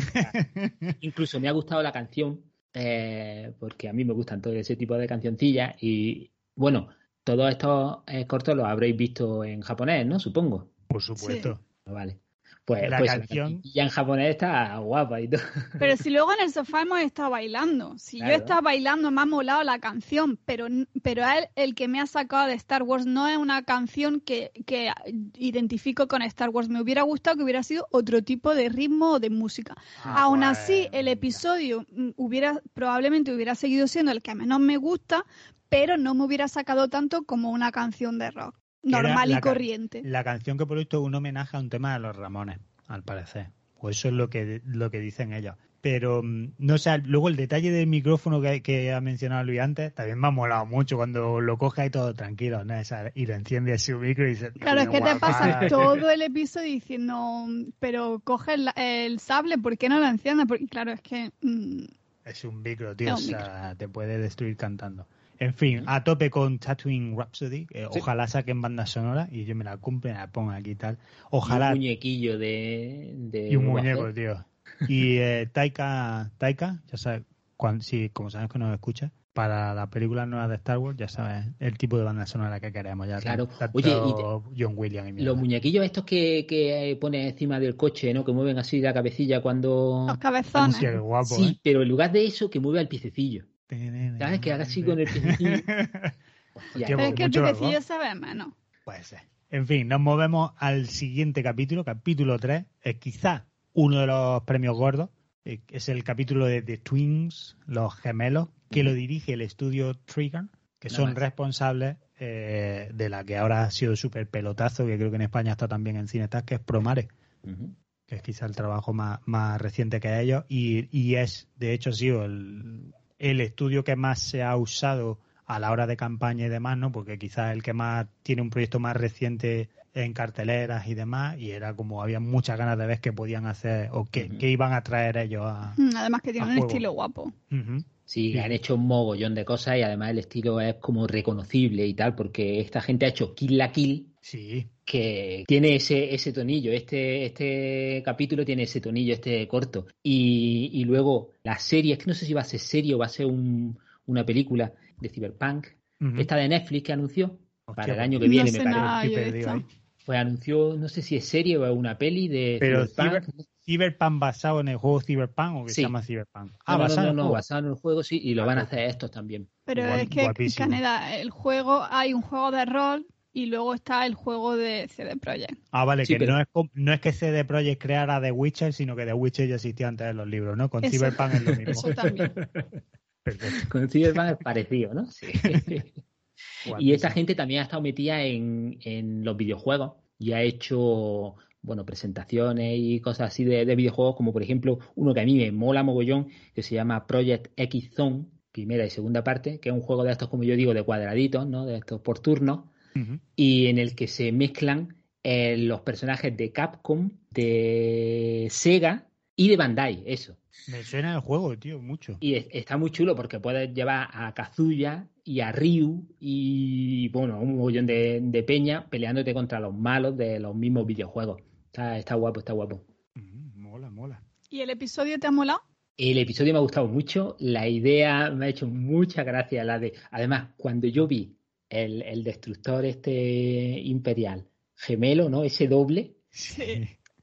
S3: Incluso me ha gustado la canción, eh, porque a mí me gustan todo ese tipo de cancioncillas y, bueno, todos estos cortos los habréis visto en japonés, ¿no? Supongo.
S1: Por supuesto.
S3: Vale Pues
S1: la
S3: pues
S1: canción
S3: ya en japonés está guapa y todo.
S2: Pero si luego en el sofá hemos estado bailando. Si yo estaba bailando, me ha molado la canción, pero, pero él, el que me ha sacado de Star Wars no es una canción que, que identifico con Star Wars. Me hubiera gustado que hubiera sido otro tipo de ritmo o de música. Ah, Aún así, el episodio mm, hubiera probablemente hubiera seguido siendo el que menos me gusta, pero no me hubiera sacado tanto como una canción de rock normal y corriente.
S1: La canción que por esto es un homenaje a un tema de los Ramones, al parecer. O eso es lo que, lo que dicen ellos. Pero, mm, no sé, luego el detalle del micrófono que, ha mencionado Luis antes, también me ha molado mucho cuando lo coge ahí todo tranquilo, ¿no? y lo enciende su micro y dice...
S2: Claro, es que te pasa todo el episodio diciendo, pero coge el, sable, ¿por qué no lo enciende? Porque, claro, es que... Mm,
S1: es un micro, tío, o sea, te puede destruir cantando. En fin, a tope con Tatooine Rhapsody. Ojalá saquen banda sonora y yo me la cumplo y la pongo aquí y tal. Ojalá.
S3: Y un muñequillo de.
S1: y un muñeco, tío. Y eh, Taika, Taika, ya sabes, cuando, sí, como sabes que nos escucha, para la película nueva de Star Wars, ya sabes, el tipo de banda sonora que queremos. Ya
S3: claro, oye, y
S1: John Williams y
S3: los muñequillos estos que, que pone encima del coche, ¿no? Que mueven así la cabecilla cuando.
S2: Los cabezones.
S1: Sí, guapo,
S3: sí
S1: ¿eh?
S3: pero en lugar de eso, que mueve al piececillo. ¿Sabes? Que haga así con el
S2: es que el piececillo se ve menos.
S1: Puede ser. En fin, nos movemos al siguiente capítulo, capítulo 3. Es quizá uno de los premios gordos. Eh, es el capítulo de The Twins, los gemelos, que lo dirige el estudio Trigger, que son responsables eh, de la que ahora ha sido súper pelotazo, que creo que en España está también en Cine que es Promare. que es quizá el trabajo más, más reciente que ellos, y, y es, de hecho, ha sido el, el estudio que más se ha usado a la hora de campaña y demás, ¿no? Porque quizás el que más tiene un proyecto más reciente en carteleras y demás, y era como había muchas ganas de ver qué podían hacer o qué, iban a traer ellos a.
S2: Mm, además que tienen un estilo guapo.
S3: Sí, han hecho un mogollón de cosas y además el estilo es como reconocible y tal, porque esta gente ha hecho Kill la Kill.
S1: Sí.
S3: Que tiene ese, ese tonillo. Este, este capítulo tiene ese tonillo, este corto. Y, y luego la serie, es que no sé si va a ser serie o va a ser un, una película de Cyberpunk. Esta de Netflix que anunció para el año que viene, me parece. Pues anunció, no sé si es serie o es una peli de
S1: Pero Cyberpunk. Cyberpunk basado en el juego Cyberpunk o que se llama Cyberpunk.
S3: Ah, basado, no, basado en el juego sí, y lo ah, van a hacer estos también.
S2: Pero es que, Caneda, el juego, hay un juego de rol y luego está el juego de CD Projekt.
S1: Ah, vale, que no, es, no es que CD Projekt creara The Witcher, sino que The Witcher ya existía antes de los libros, ¿no? Con Cyberpunk es lo mismo.
S2: Eso también.
S3: Perfecto. Con Cyberpunk es parecido, ¿no? Sí. y esta gente también ha estado metida en, en los videojuegos y ha hecho bueno, presentaciones y cosas así de, videojuegos, como por ejemplo uno que a mí me mola mogollón, que se llama Project X Zone, primera y segunda parte, que es un juego de estos, como yo digo, de cuadraditos, ¿no? De estos por turnos, y en el que se mezclan eh, los personajes de Capcom, de Sega y de Bandai, eso.
S1: Me suena el juego, tío, mucho.
S3: Y está muy chulo porque puedes llevar a Kazuya y a Ryu y, bueno, un montón de, de peña peleándote contra los malos de los mismos videojuegos. Está, guapo, está guapo.
S1: Mm, mola, mola.
S2: ¿Y el episodio te ha molado?
S3: El episodio me ha gustado mucho. La idea me ha hecho mucha gracia. La de, además, cuando yo vi el, destructor este imperial gemelo, ¿no? Ese doble.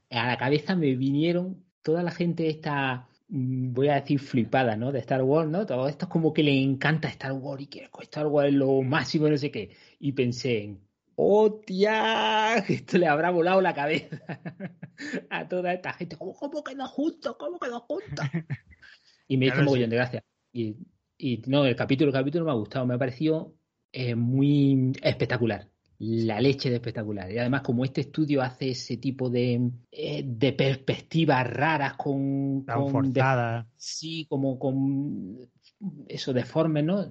S3: A la cabeza me vinieron toda la gente esta, mm, voy a decir flipada, ¿no? De Star Wars, ¿no? Todo esto es como que le encanta Star Wars y que Star Wars es lo máximo, no sé qué. Y pensé en ¡Hostia! Esto le habrá volado la cabeza a toda esta gente. ¿Cómo, cómo quedó juntos? ¿Cómo quedó juntos? Y me hizo un mogollón de gracia. Y, y, no, el capítulo, el capítulo me ha gustado, me ha parecido eh, muy espectacular. La leche de espectacular. Y además, como este estudio hace ese tipo de, eh, de perspectivas raras con.
S1: Tan forzadas.
S3: sí, como con. Eso, deformes, ¿no?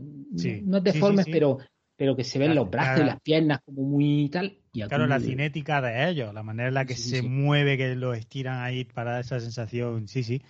S3: No deformes, pero pero que se ven los brazos y las piernas como muy tal.
S1: Y claro, la cinética de ellos, la manera en la que se mueve, que los estiran ahí para esa sensación, sí, sí.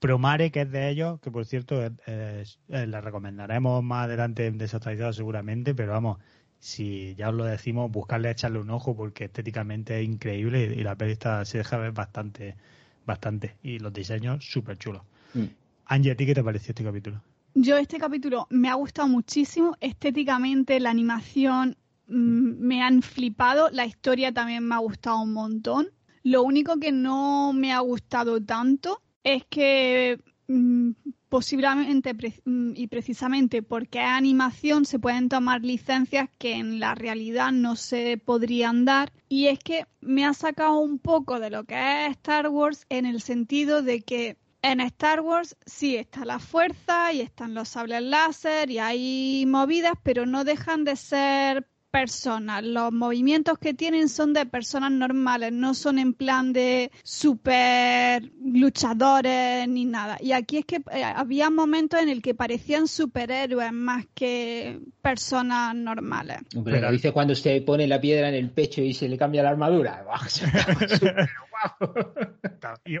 S1: Promare, que es de ellos, que por cierto eh, la recomendaremos más adelante en Desactualizado seguramente, pero vamos, si ya os lo decimos, buscarle echarle un ojo porque estéticamente es increíble y, la peli se deja ver bastante, bastante. Y los diseños súper chulos. Mm. Angie, ¿a ti qué te pareció este capítulo?
S2: Yo este capítulo me ha gustado muchísimo, estéticamente la animación mm, me han flipado, la historia también me ha gustado un montón. Lo único que no me ha gustado tanto es que mm, posiblemente mm, y precisamente porque es animación se pueden tomar licencias que en la realidad no se podrían dar. Y es que me ha sacado un poco de lo que es Star Wars en el sentido de que en Star Wars sí está la fuerza y están los sables láser y hay movidas, pero no dejan de ser personas. Los movimientos que tienen son de personas normales, no son en plan de super luchadores ni nada. Y aquí es que eh, había momentos en el que parecían superhéroes más que personas normales.
S3: Pero dice cuando se pone la piedra en el pecho y se le cambia la armadura.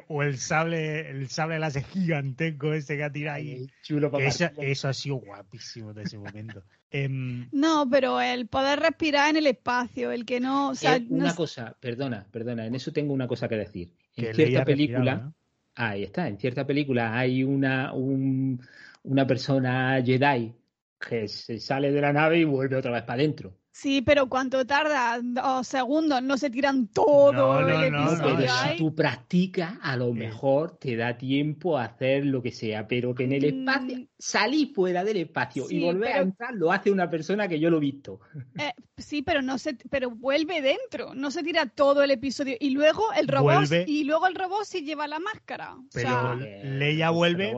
S1: o el sable, el sable láser gigantesco ese que ha tirado ahí. Chulo eso, eso, ha sido guapísimo de ese momento.
S2: Em, no, pero el poder respirar en el espacio, el que no.
S3: una cosa, perdona, perdona, en eso tengo una cosa que decir. En cierta película, ahí está, en cierta película hay una, una persona Jedi que se sale de la nave y vuelve otra vez para adentro.
S2: Sí, pero ¿cuánto tarda? Dos segundos, no se tiran todo el episodio.
S3: pero si tú practicas, a lo mejor te da tiempo a hacer lo que sea, pero que en el espacio, mm. salir fuera del espacio y volver a entrar, lo hace una persona que yo lo he visto.
S2: Eh, sí, pero no se, pero vuelve dentro, no se tira todo el episodio y luego el robot y luego el robot sí lleva la máscara.
S1: Pero Leia vuelve.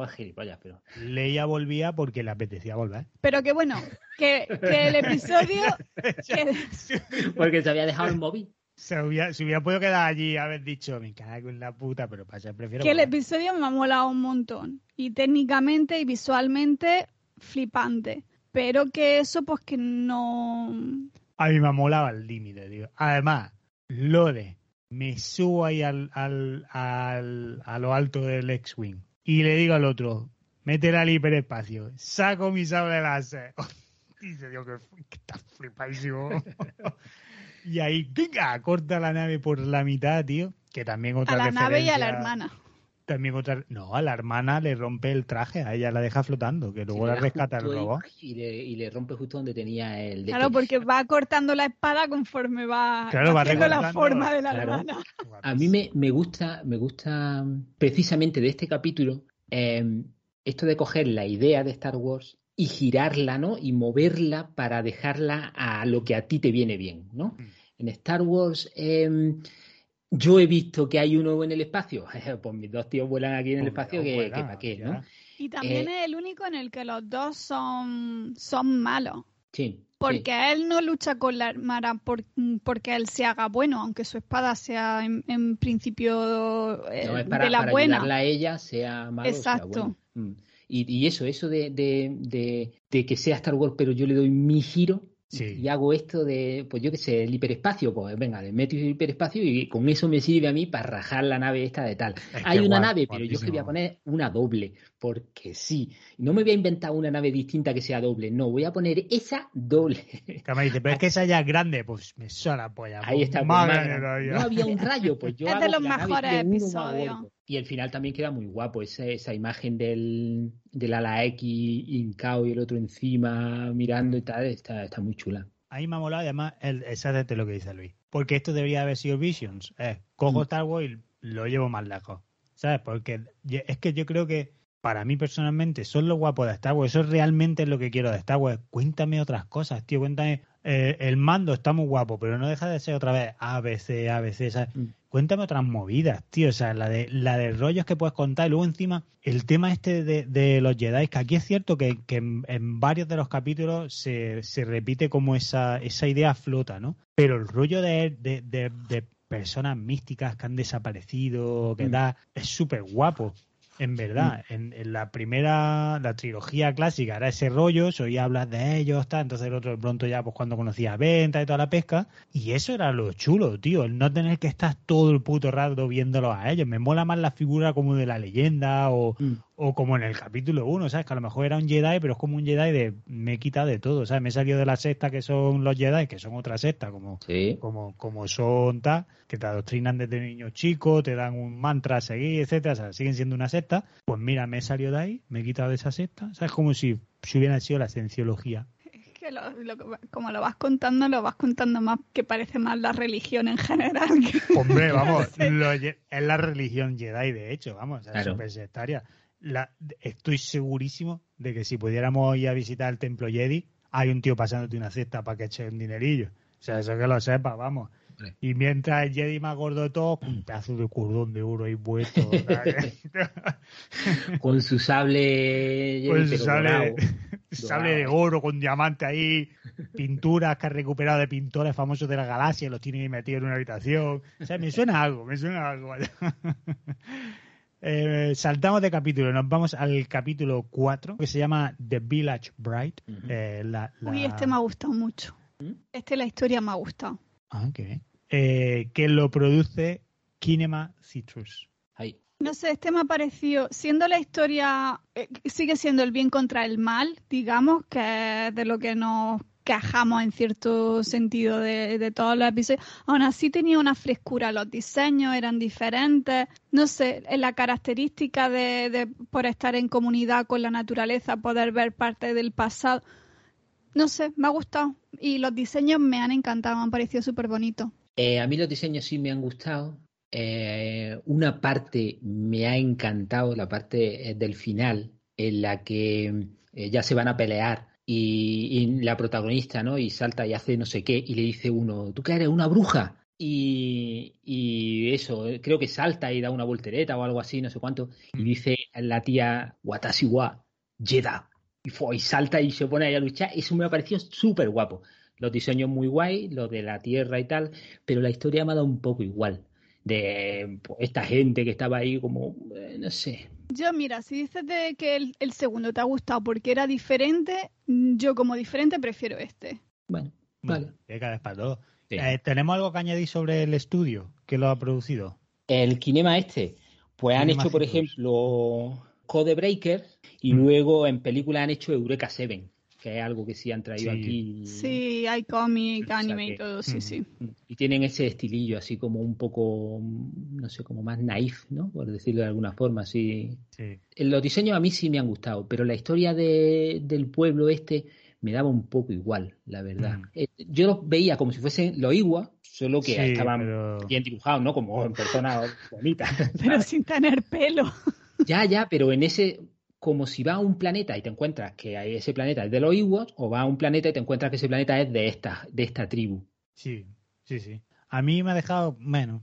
S1: Leia volvía porque le apetecía volver.
S2: Pero que bueno, que, que el episodio
S3: Porque se había dejado el móvil.
S1: Se hubiera, se hubiera podido quedar allí y haber dicho, me cago en la puta, pero para ser prefiero.
S2: Que el episodio me ha molado un montón. Y técnicamente y visualmente, flipante. Pero que eso, pues que no.
S1: A mí me molado al límite, digo. Además, lo de me subo ahí al, al, al, a lo alto del X-Wing y le digo al otro, métela al hiperespacio, saco mi sable láser. Y se dio que, está flipadísimo. y ahí, venga, corta la nave por la mitad, tío. Que también otra
S2: A la nave y a la hermana.
S1: También otra. No, a la hermana le rompe el traje, a ella la deja flotando, que luego la rescata el robot.
S3: Y le, y le, rompe justo donde tenía el.
S2: Claro, porque va cortando la espada conforme va claro, haciendo la forma de la hermana.
S3: A mí me, me, gusta, me gusta precisamente de este capítulo eh, esto de coger la idea de Star Wars y girarla, ¿no? Y moverla para dejarla a lo que a ti te viene bien, ¿no? Mm. En Star Wars, em, yo he visto que hay uno en el espacio. pues mis dos tíos vuelan aquí en el espacio, que, para qué, ¿no?
S2: Y también eh, es el único en el que los dos son, son malos.
S3: Sí.
S2: Porque él no lucha con la hermana por, porque él se haga bueno, aunque su espada sea en, principio eh,
S3: para,
S2: de la buena.
S3: a ella sea malo.
S2: Exacto.
S3: Mm. Y, eso, eso de, de, de, que sea Star Wars, pero yo le doy mi giro y hago esto de, pues yo qué sé, el hiperespacio, pues venga, le meto el hiperespacio y con eso me sirve a mí para rajar la nave esta de tal. Hay una nave, pero yo que voy a poner una doble, porque sí. No me voy a inventar una nave distinta que sea doble, no, voy a poner esa doble.
S1: pero es que esa ya es grande, pues me suena polla.
S3: Ahí pues, está, pues, no había un rayo, pues yo
S2: es
S3: de
S2: los mejores episodios.
S3: Y el final también queda muy guapo, esa, esa imagen del, del ala X hincao y el otro encima mirando y tal, está, está muy chula.
S1: A mí me ha molado además el, exactamente lo que dice Luis. Porque esto debería haber sido Visions. cojo mm. Star Wars y lo llevo más lejos. ¿Sabes? Porque es que yo creo que para mí personalmente son los guapos de Star Wars. Eso es realmente lo que quiero de Star Wars. Cuéntame otras cosas, tío. Cuéntame. Eh, el mando está muy guapo, pero no deja de ser otra vez ABC, ABC. ¿sabes? Mm cuéntame otras movidas, tío. O sea, la de, la de rollos que puedes contar. Y luego encima, el tema este de, los Jedi, que aquí es cierto que, en, varios de los capítulos se, se, repite como esa, esa idea flota, ¿no? Pero el rollo de, de personas místicas que han desaparecido, que mm. da, es súper guapo. En verdad, en, la primera, la trilogía clásica era ese rollo, se oía hablar de ellos, tal, entonces el otro de pronto ya, pues cuando conocía Venta y toda la pesca, y eso era lo chulo, tío, el no tener que estar todo el puto rato viéndolos a ellos. Me mola más la figura como de la leyenda o, mm o como en el capítulo 1, ¿sabes? Que a lo mejor era un Jedi, pero es como un Jedi de me quita de todo, ¿sabes? Me he salido de la secta que son los Jedi, que son otra secta, como, como, como son tal, que te adoctrinan desde niño chico, te dan un mantra a seguir, etcétera, o sea, siguen siendo una secta. Pues mira, me he salido de ahí, me he quitado de esa secta, ¿sabes? Como si, si hubiera sido la cienciología.
S2: que, como lo vas contando, lo vas contando más que parece más la religión en general.
S1: Hombre, vamos, es la religión Jedi, de hecho, vamos, es claro. sectaria. Estoy segurísimo de que si pudiéramos ir a visitar el templo Jedi, hay un tío pasándote una cesta para que eche un dinerillo. O sea, eso que lo sepa, vamos. Y mientras el Jedi más gordo de todos, un pedazo de cordón de oro ahí puesto.
S3: con su sable.
S1: Con su sable, sable de oro, con diamante ahí, pinturas que ha recuperado de pintores famosos de la galaxia, los tiene metidos en una habitación. O sea, me suena algo, me suena algo. Eh, saltamos de capítulo, nos vamos al capítulo 4, que se llama The Village Bright.
S2: Eh, Uy, este me ha gustado mucho. ¿Mm? Este la historia me ha gustado.
S1: Ah, qué bien. Eh, que lo produce Kinema Citrus.
S3: Ahí.
S2: No sé, este me ha parecido, siendo la historia, eh, sigue siendo el bien contra el mal, digamos, que es de lo que nos quejamos en cierto sentido de, todos los episodios. Aún así tenía una frescura, los diseños eran diferentes, no sé, la característica de, de por estar en comunidad con la naturaleza, poder ver parte del pasado. No sé, me ha gustado y los diseños me han encantado, me han parecido súper bonitos.
S3: Eh, a mí los diseños sí me han gustado. Eh, una parte me ha encantado, la parte eh, del final, en la que ya se van a pelear y, la protagonista, ¿no? Y salta y hace no sé qué y le dice uno, ¿tú qué eres? ¿Una bruja? Y, eso, creo que salta y da una voltereta o algo así, no sé cuánto, y mm. dice la tía Watashi wa Jeda. Y, y salta y se pone ahí a luchar. Eso me ha parecido súper guapo los diseños muy guay, lo de la tierra y tal, pero la historia me ha dado un poco igual. De pues, esta gente que estaba ahí como, eh, no sé.
S2: Yo, mira, si dices de que el, segundo te ha gustado porque era diferente, yo como diferente prefiero este.
S3: Bueno, vale.
S1: vale. para todo. Eh, ¿Tenemos algo que añadir sobre el estudio que lo ha producido?
S3: El Kinema este. Pues han hecho, por ejemplo, Code Breaker y mm. luego en película han hecho Eureka 7 que es algo que sí han traído aquí.
S2: Sí, hay cómic, anime y todo, sí, sí.
S3: Y tienen ese estilillo así como un poco, no sé, como más naif, ¿no? Por decirlo de alguna forma, así. Sí. Los diseños a mí sí me han gustado, pero la historia de, del pueblo este me daba un poco igual, la verdad. Mm. Eh, yo los veía como si fuesen los Igua, solo que estaban bien dibujados, ¿no? Como en personas bonitas.
S2: pero sin tener pelo.
S3: Ya, ya, pero en ese, como si va a un planeta y te encuentras que ese planeta es de los Ewoks, o va a un planeta y te encuentras que ese planeta es de esta, de esta tribu.
S1: Sí, sí, sí. A mí me ha dejado menos.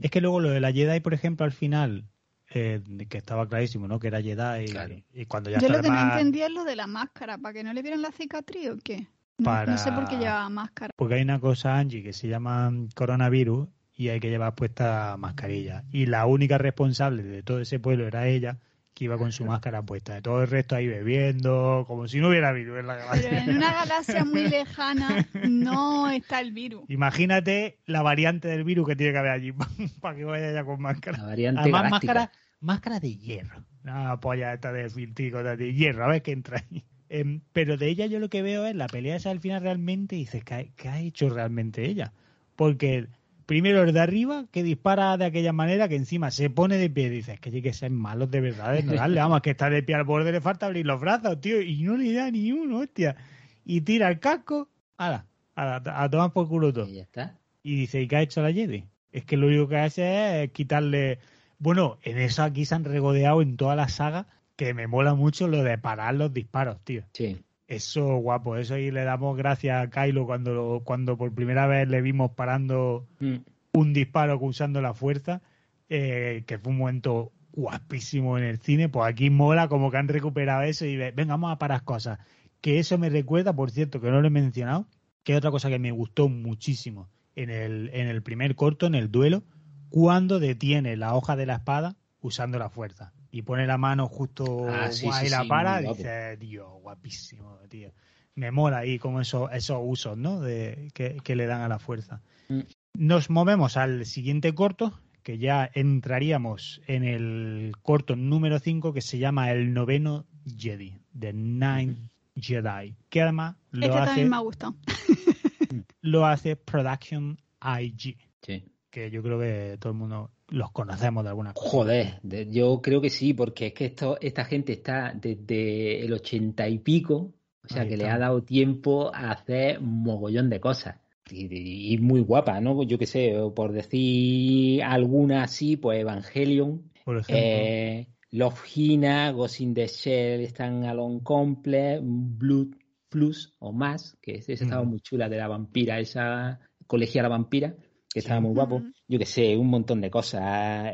S1: Es que luego lo de la Jedi, por ejemplo, al final, eh, que estaba clarísimo, ¿no? Que era Jedi y, cuando ya
S2: Yo lo que no entendía es lo de la máscara, ¿para que no le vieran la cicatriz o qué? No, sé por qué llevaba máscara.
S1: Porque hay una cosa, Angie, que se llama coronavirus y hay que llevar puesta mascarilla. Y la única responsable de todo ese pueblo era ella que iba con su máscara puesta. De todo el resto ahí bebiendo, como si no hubiera virus en la
S2: galaxia. Pero en una galaxia muy lejana no está el virus.
S1: Imagínate la variante del virus que tiene que haber allí para que vaya ya con máscara.
S3: La variante Además,
S1: máscara, máscara de hierro. No, polla esta de filtrico de hierro, a ver qué entra ahí. Em, pero de ella yo lo que veo es la pelea esa al final realmente y dices, ¿qué ha hecho realmente ella? Porque primero el de arriba que dispara de aquella manera que encima se pone de pie. Dices que hay que ser malos de verdad, no darle, vamos, que está de pie al borde le falta abrir los brazos, tío, y no le da ni uno, hostia. Y tira el casco, ala, a, a tomar por culo todo.
S3: Y ya está.
S1: Y dice, ¿y qué ha hecho la Jedi? Es que lo único que hace es quitarle. Bueno, en eso aquí se han regodeado en toda la saga, que me mola mucho lo de parar los disparos, tío.
S3: Sí.
S1: Eso guapo, eso y le damos gracias a Kylo cuando, cuando por primera vez le vimos parando mm. un disparo usando la fuerza, eh, que fue un momento guapísimo en el cine, pues aquí mola como que han recuperado eso y venga, vamos a parar cosas. Que eso me recuerda, por cierto, que no lo he mencionado, que es otra cosa que me gustó muchísimo en el, en el primer corto, en el duelo, cuando detiene la hoja de la espada usando la fuerza y pone la mano justo ah, y la para, dice, Dios, guapísimo, tío. Me mola ahí como esos, esos usos, ¿no? De, que, le dan a la fuerza. Mm. Nos movemos al siguiente corto, que ya entraríamos en el corto número 5, que se llama El noveno Jedi, The Ninth Jedi, que además
S2: lo este hace... me ha gustado.
S1: lo hace Production IG.
S3: Sí.
S1: Que yo creo que todo el mundo los conocemos de alguna
S3: forma. Joder, yo creo que sí, porque es que esto, esta gente está desde el ochenta y pico O sea que le ha dado tiempo a hacer un mogollón de cosas. Y, muy guapa, ¿no? Yo qué sé, por decir alguna así, pues Evangelion, por ejemplo. Eh, Love Hina, Ghost in the Shell, Stan Alone Complex, Blood Plus o más, que esa estaba muy chula de la vampira, esa colegiala vampira, que estaba muy guapo. Yo qué sé, un montón de cosas.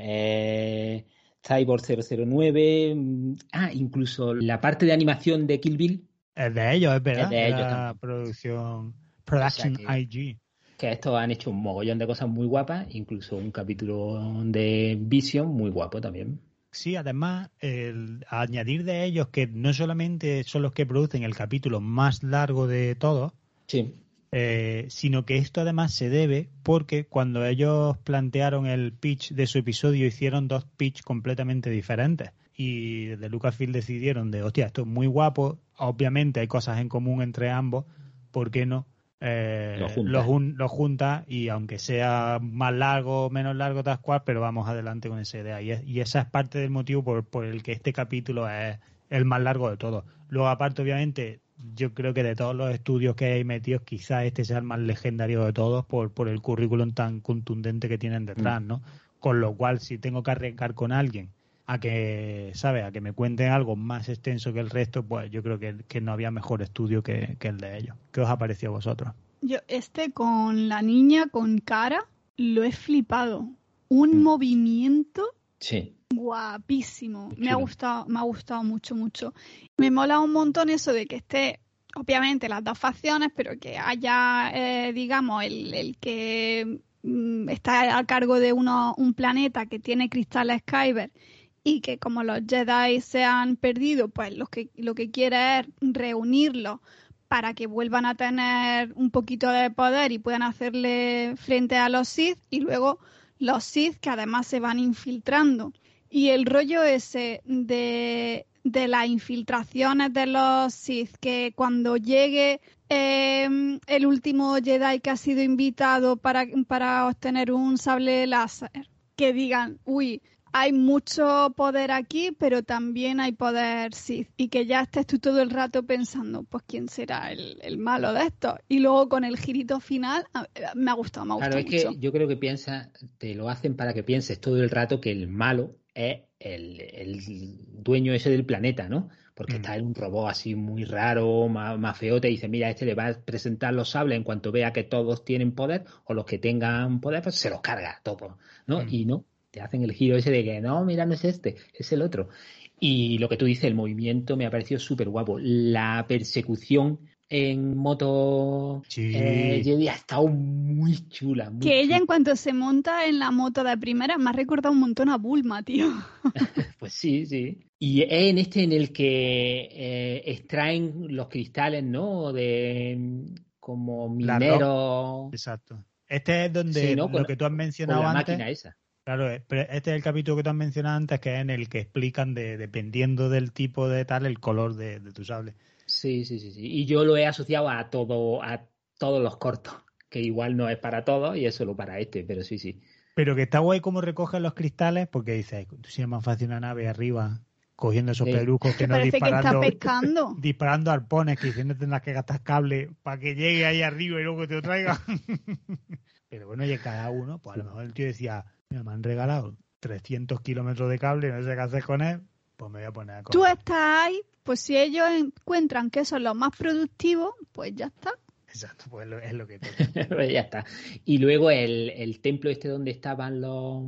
S3: Eh, Cyborg 009, mm, ah, incluso la parte de animación de Kill Bill.
S1: Es de ellos, es verdad. Es de ellos la producción Production IG.
S3: Que estos han hecho un mogollón de cosas muy guapas, incluso un capítulo de Vision muy guapo también.
S1: Sí, además, el, añadir de ellos que no solamente son los que producen el capítulo más largo de todos,
S3: sí.
S1: Eh, sino que esto además se debe porque cuando ellos plantearon el pitch de su episodio hicieron dos pitch completamente diferentes y de Lucasfilm decidieron de, hostia, esto es muy guapo, obviamente hay cosas en común entre ambos, ¿por qué no? Eh, lo, junta. y aunque sea más largo o menos largo tal cual, pero vamos adelante con esa idea. Y, esa es parte del motivo por, por, el que este capítulo es el más largo de todos. Luego, aparte, obviamente, yo creo que de todos los estudios que hay metidos, quizás este sea el más legendario de todos por, por el currículum tan contundente que tienen detrás, mm. ¿no? Con lo cual, si tengo que arrancar con alguien a que, ¿sabe? A que me cuenten algo más extenso que el resto, pues yo creo que, no había mejor estudio que, el de ellos. ¿Qué os ha parecido a vosotros?
S2: Yo, este con la niña con cara, lo he flipado. Un mm. movimiento
S3: sí.
S2: guapísimo. Me ha gustado, me ha gustado mucho, mucho. Me mola un montón eso de que esté, obviamente, las dos facciones, pero que haya, eh, digamos, el, el que mm, está a cargo de uno, un planeta que tiene cristales Kyber y que como los Jedi se han perdido, pues lo que, lo que quiere es reunirlos para que vuelvan a tener un poquito de poder y puedan hacerle frente a los Sith y luego los Sith que además se van infiltrando. Y el rollo ese de, de las infiltraciones de los Sith, que cuando llegue em, el último Jedi que ha sido invitado para, para obtener un sable láser, que digan, uy, hay mucho poder aquí, pero también hay poder Sith. Y que ya estés tú todo el rato pensando, pues quién será el, malo de esto. Y luego con el girito final, me ha gustado, me ha gustado.
S3: Claro, es que yo creo que piensa, te lo hacen para que pienses todo el rato que el malo es el, dueño ese del planeta, ¿no? Porque mm. está en un robot así muy raro, más, feo, te dice, mira, este le va a presentar los sables en cuanto vea que todos tienen poder, o los que tengan poder, pues se los carga todo, ¿no? Mm. Y no, te hacen el giro ese de que no, mira, no es este, es el otro. Y lo que tú dices, el movimiento me ha parecido súper guapo. La persecución en moto
S1: sí.
S3: eh, ha estado muy chula.
S2: que ella en cuanto se monta en la moto de primera me ha recordado un montón a Bulma, tío.
S3: pues sí, sí. Y es en este en el que eh, extraen los cristales, ¿no? De como minero.
S1: Exacto. Este es donde lo que tú has mencionado la antes. Máquina esa. Claro, eh, pero este es el capítulo que tú has mencionado antes, que es en el que explican, de, dependiendo del tipo de tal, el color de, tu sable.
S3: Sí, sí, sí, sí. Y yo lo he asociado a todo, a todos los cortos, que igual no es para todos y es solo para este, pero sí, sí.
S1: Pero que está guay cómo recogen los cristales, porque dices, si es más fácil una nave arriba cogiendo esos pelucos que no disparando,
S2: que está pescando.
S1: disparando arpones, que diciendo tendrás que gastar cable para que llegue ahí arriba y luego te lo traiga. pero bueno, oye, cada uno, pues a lo mejor el tío decía, me han regalado 300 kilómetros de cable, no sé qué hacer con él, pues me voy a poner a
S2: Tú estás ahí, pues si ellos encuentran que son los más productivos, pues ya está.
S1: Exacto, pues es lo que
S3: pues ya está. Y luego el, el templo este donde estaban los...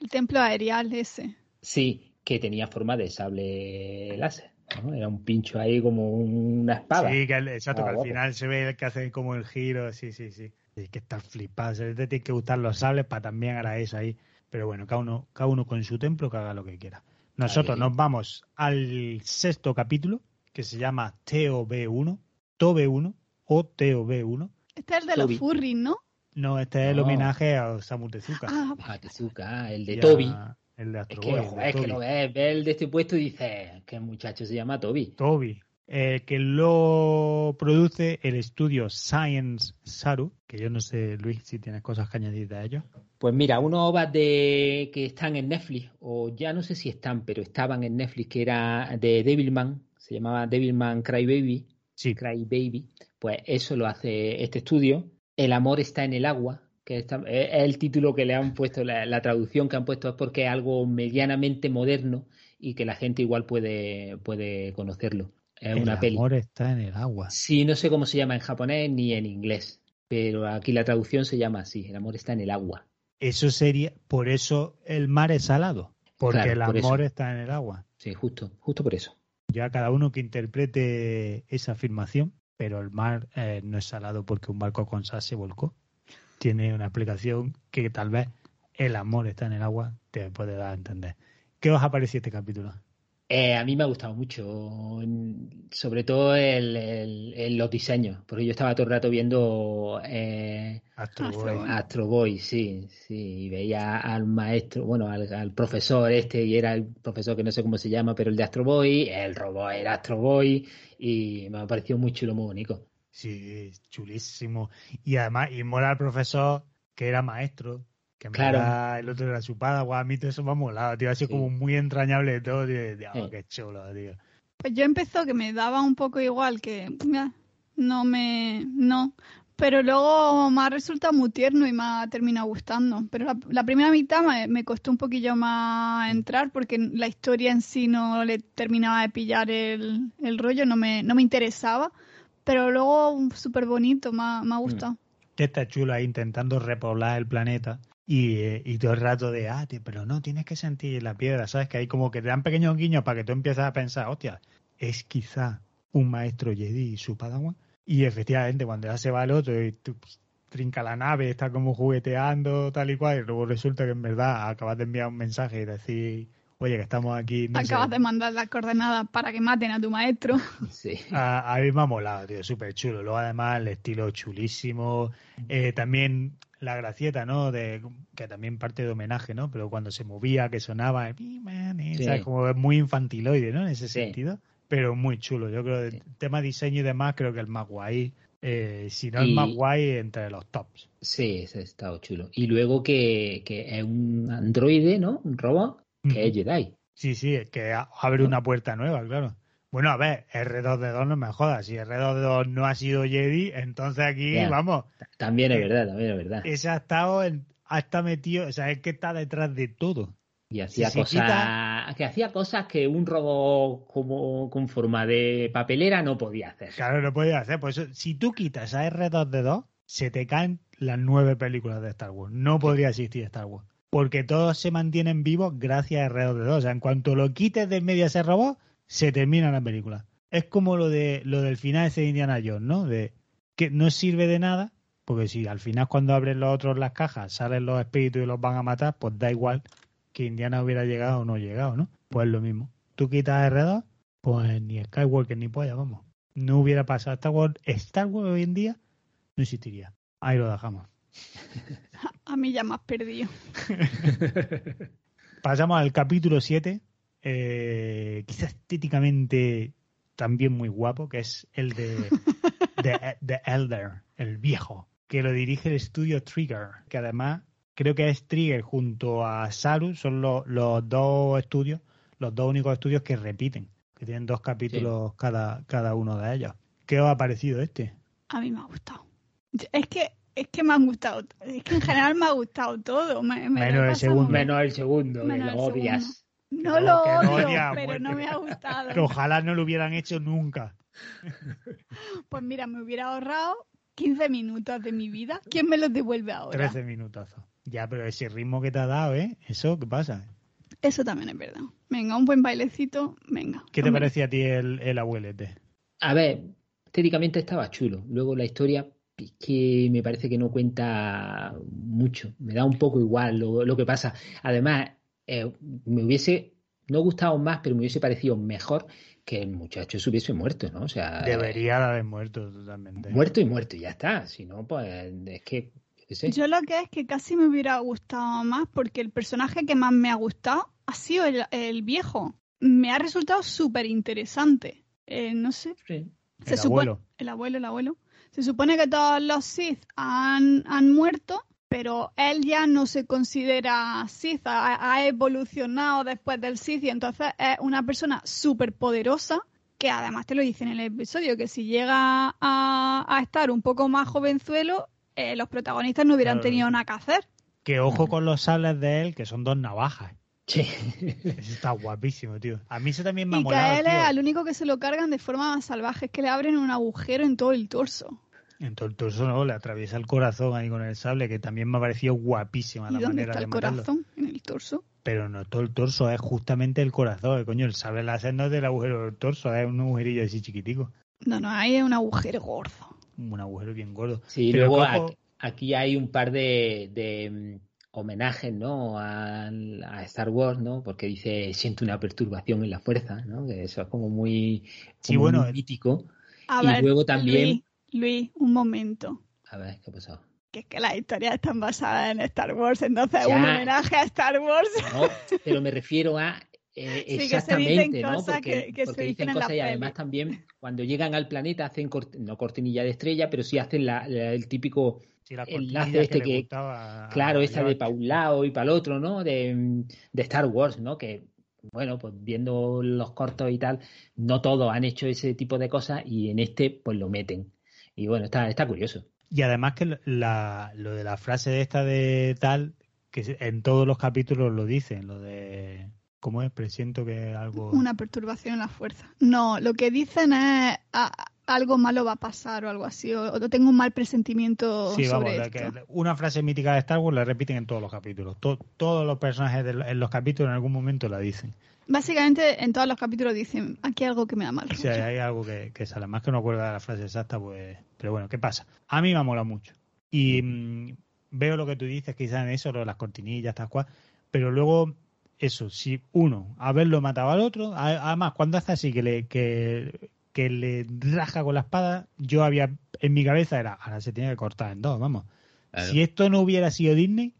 S2: El templo aerial ese.
S3: Sí, que tenía forma de sable láser. Era un pincho ahí como una espada.
S1: Sí, que exacto, que al final se ve que hace como el giro, sí, sí, sí. Hay que estar flipado. Se te tiene que gustar los sables para también hará eso ahí. Pero bueno, cada uno, cada uno con su templo que haga lo que quiera. Nosotros nos vamos al sexto capítulo que se llama TOB1, TOB1 o TOB1.
S2: Este es el de los furries, ¿no?
S1: No, este es el homenaje a Samu Tezuka.
S3: Ah, a Tezuka, el de Toby.
S1: El de
S3: Astro Es que, es que lo ves, ves el de este puesto y dices que el muchacho se llama Toby.
S1: Toby. Eh, que lo produce el estudio Science Saru, que yo no sé, Luis, si tienes cosas que añadir de ellos.
S3: Pues mira, unos ovas de que están en Netflix, o ya no sé si están, pero estaban en Netflix, que era de Devilman, se llamaba Devilman Crybaby, sí. Cry Baby, pues eso lo hace este estudio. El amor está en el agua, que es el título que le han puesto, la, traducción que han puesto es porque es algo medianamente moderno y que la gente igual puede, puede conocerlo. Es
S1: el
S3: una peli.
S1: amor está en el agua.
S3: Sí, no sé cómo se llama en japonés ni en inglés, pero aquí la traducción se llama así, el amor está en el agua.
S1: Eso sería, por eso el mar es salado, porque el amor está en el agua.
S3: Sí, justo, justo por eso.
S1: Ya cada uno que interprete esa afirmación, pero el mar eh, no es salado porque un barco con sal se volcó tiene una explicación que tal vez el amor está en el agua te puede dar a entender. ¿Qué os ha parecido este capítulo?
S3: Eh, a mí me ha gustado mucho, sobre todo el, los diseños, porque yo estaba todo el rato viendo eh, Astro, Boy. sí, sí, y veía al maestro, bueno, al, profesor este, y era el profesor que no sé cómo se llama, pero el de Astro Boy, el robot era Astro Boy, y me ha parecido muy chulo, muy bonito.
S1: Sí, chulísimo. Y además, y mola el profesor que era maestro, que
S3: claro.
S1: el otro era su padre, a mí todo eso me ha molado, tío, ha sido como muy entrañable todo, tío, tío qué chulo, tío.
S2: Pues yo empezó que me daba un poco igual, que no me, no, pero luego me ha resultado muy tierno y me ha terminado gustando. Pero la, primera mitad me, costó un poquillo más entrar porque la historia en sí no le terminaba de pillar el, el rollo, no me, no me interesaba pero luego súper bonito, me ha, mm. gustado.
S1: Que está chulo ahí intentando repoblar el planeta y, eh, y, todo el rato de, ah, pero no, tienes que sentir la piedra, ¿sabes? Que hay como que te dan pequeños guiños para que tú empieces a pensar, hostia, es quizá un maestro Jedi y su padawan. Y efectivamente, cuando ya se va el otro y tú trinca la nave, está como jugueteando, tal y cual, y luego resulta que en verdad acabas de enviar un mensaje y decir, oye, que estamos aquí.
S2: Acabas de mandar las coordenadas para que maten a tu maestro.
S3: Sí.
S1: A, mí me ha molado, tío, súper chulo. Luego, además, el estilo chulísimo. Eh, también la gracieta, ¿no? De, que también parte de homenaje, ¿no? Pero cuando se movía, que sonaba, sí. como muy infantiloide, ¿no? En ese sentido. Pero muy chulo. Yo creo que el tema diseño y demás, creo que el más guay. Eh, si no el más guay, entre los tops.
S3: Sí, ese ha estado chulo. Y luego que, que es un androide, ¿no? Un robot que es Jedi.
S1: Sí, sí, que abre una puerta nueva, claro. Bueno, a ver, R2D2 no me jodas. Si R2D2 no ha sido Jedi, entonces aquí, vamos.
S3: También es verdad, también es verdad.
S1: Ese ha estado, ha estado metido, o sea, es que está detrás de todo.
S3: Y hacía cosas que hacía cosas que un robot como con forma de papelera no podía hacer.
S1: Claro, no podía hacer. Pues si tú quitas a R2D2, se te caen las nueve películas de Star Wars. No podría existir Star Wars porque todos se mantienen vivos gracias a R2D2. O sea, en cuanto lo quites de medio a ese robot, se termina la película. Es como lo de lo del final de Indiana Jones, ¿no? De que no sirve de nada, porque si al final cuando abren los otros las cajas salen los espíritus y los van a matar, pues da igual que Indiana hubiera llegado o no llegado, ¿no? Pues lo mismo. Tú quitas R2, pues ni Skywalker ni polla, vamos. No hubiera pasado. Star Wars, Star Wars hoy en día no existiría. Ahí lo dejamos.
S2: A mí ya me has perdido.
S1: Pasamos al capítulo 7, eh, quizás estéticamente también muy guapo, que es el de The, Elder, el viejo, que lo dirige el estudio Trigger, que además creo que es Trigger junto a Saru, son los dos estudios, los dos únicos estudios que repiten, que tienen dos capítulos cada, cada uno de ellos. ¿Qué os ha parecido este?
S2: A mí me ha gustado. Es que es que me han gustado, es que en general me ha gustado todo.
S3: menos, el segundo, menos el segundo, lo odias.
S2: No lo odio, pero no me ha gustado.
S1: Que ojalá no lo hubieran hecho nunca.
S2: Pues mira, me hubiera ahorrado 15 minutos de mi vida. ¿Quién me los devuelve ahora?
S1: 13 minutos. Ya, pero ese ritmo que te ha dado, ¿eh? ¿Eso qué pasa?
S2: Eso también es verdad. Venga, un buen bailecito, venga.
S1: ¿Qué te parecía a ti el, el abuelete?
S3: A ver, estéticamente estaba chulo. Luego la historia que me parece que no cuenta mucho. Me da un poco igual lo, que pasa. Además, eh, me hubiese no gustado más, pero me hubiese parecido mejor que el muchacho se hubiese muerto, ¿no? O sea,
S1: debería haber muerto totalmente.
S3: Muerto y muerto, y ya está. Si no, pues es que
S2: yo lo que es que casi me hubiera gustado más porque el personaje que más me ha gustado ha sido el, viejo. Me ha resultado súper interesante. Eh, no sé.
S1: el abuelo.
S2: El abuelo, el abuelo. Se supone que todos los Sith han, han muerto, pero él ya no se considera Sith, ha, evolucionado después del Sith y entonces es una persona súper poderosa que además te lo dicen en el episodio, que si llega a, estar un poco más jovenzuelo, eh, los protagonistas no hubieran tenido nada que hacer.
S1: Que ojo con los sables de él, que son dos navajas.
S3: Sí.
S1: Eso está guapísimo, tío. A mí eso también me ha
S2: Y que a él es al único que se lo cargan de forma más salvaje, es que le abren un agujero en todo el torso.
S1: En todo el torso no, le atraviesa el corazón ahí con el sable, que también me ha parecido guapísima la
S2: dónde
S1: manera
S2: está
S1: el
S2: corazón? ¿En el torso?
S1: Pero no todo el torso, es justamente el corazón. Coño, el sable láser no es del agujero del torso, es un agujerillo así chiquitico.
S2: No, no, ahí es un agujero gordo.
S1: Un agujero bien gordo.
S3: Sí, luego aquí, hay un par de, mm, homenajes, ¿no? A, Star Wars, ¿no? Porque dice, siento una perturbación en la fuerza, ¿no? Que eso es como muy,
S1: sí, bueno,
S3: mítico. y luego también...
S2: Luis, un momento.
S3: A ver, ¿qué ha pasado?
S2: Que es que las historias están basadas en Star Wars, entonces es un homenaje a Star Wars.
S3: No, pero me refiero a eh, exactamente, ¿no? Porque, porque dicen cosas y además también cuando llegan al planeta hacen no cortinilla de estrella, pero sí hacen el típico enlace este que, claro, esta de para un lado y para el otro, ¿no? De, de Star Wars, ¿no? Que bueno, pues viendo los cortos y tal, no todos han hecho ese tipo de cosas y en este pues lo meten. Y bueno, está, está curioso.
S1: Y además que la, lo de la frase esta de tal, que en todos los capítulos lo dicen, lo de... ¿Cómo es? Presiento que algo...
S2: Una perturbación en la fuerza. No, lo que dicen es algo malo va a pasar o algo así, o, tengo un mal presentimiento sí, sobre vamos, esto.
S1: una frase mítica de Star Wars la repiten en todos los capítulos. todos los personajes en los capítulos en algún momento la dicen.
S2: Básicamente en todos los capítulos dicen, aquí hay algo que me da mal.
S1: Sí, hay algo que, sale. Más que no acuerdo de la frase exacta, pues... Pero bueno, ¿qué pasa? A mí me ha molado mucho. Y mm, veo lo que tú dices, quizás en eso, lo de las cortinillas, tal cual. Pero luego, eso, si uno, haberlo matado al otro, además, cuando hace así, que le, que, que le raja con la espada, yo había, en mi cabeza era, ahora se tiene que cortar en dos, vamos. Si esto no hubiera sido Disney,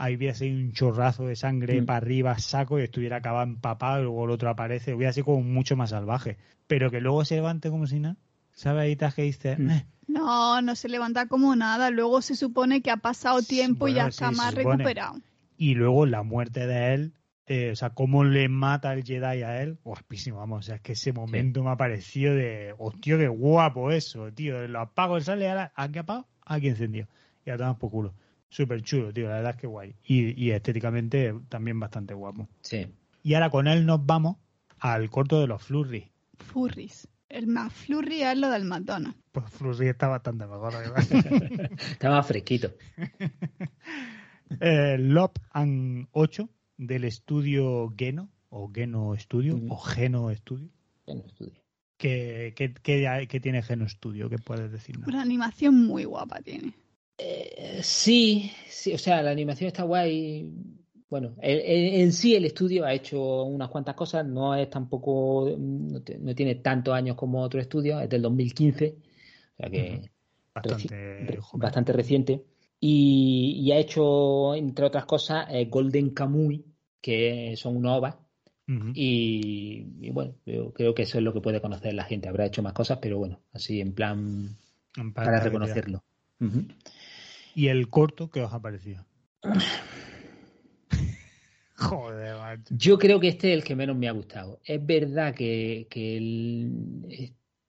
S1: ahí hubiera sido un chorrazo de sangre mm. para arriba, saco, y estuviera acabado empapado, y luego el otro aparece, hubiera sido como mucho más salvaje. Pero que luego se levante como si nada. ¿Sabes ahí que dice?
S2: Mm. Eh". No, no se levanta como nada. Luego se supone que ha pasado tiempo y ya está más recuperado.
S1: Y luego la muerte de él, eh, o sea, cómo le mata el Jedi a él, guapísimo, vamos, o sea, es que ese momento me ha parecido de, hostia, qué guapo eso, tío, lo apago, sale, ahora, ¿a qué apago? Aquí encendió. Y ahora por culo súper chulo, tío, la verdad es que guay. Y, estéticamente también bastante guapo.
S3: Sí.
S1: Y ahora con él nos vamos al corto de los Flurries.
S2: Furries. El más flurry es lo del McDonald's.
S1: Pues Flurry está bastante mejor.
S3: está más fresquito.
S1: eh, Lop and 8 del estudio Geno, o Geno Studio, o Geno Studio.
S3: Geno Studio.
S1: ¿Qué, qué, tiene Geno Studio? ¿Qué puedes decirnos?
S2: Una animación muy guapa tiene.
S3: Eh, sí, sí, o sea, la animación está guay. Bueno, en, sí el estudio ha hecho unas cuantas cosas, no es tampoco, no, tiene tantos años como otro estudio, es del 2015, o sea que bastante, reciente. Y, ha hecho, entre otras cosas, eh, Golden Kamuy, que son una ova. y, bueno, yo creo que eso es lo que puede conocer la gente. Habrá hecho más cosas, pero bueno, así en plan para reconocerlo.
S1: ¿Y el corto qué os ha parecido? Joder, macho.
S3: Yo creo que este es el que menos me ha gustado. Es verdad que,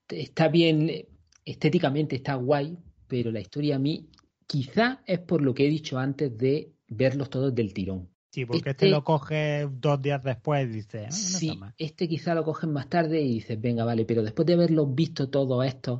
S3: está bien, estéticamente está guay, pero la historia a mí quizá es por lo que he dicho antes de verlos todos del tirón.
S1: Sí, porque este, lo coges dos días después y dices, ah,
S3: sí, este quizá lo coges más tarde y dices, venga, vale, pero después de haberlos visto todos estos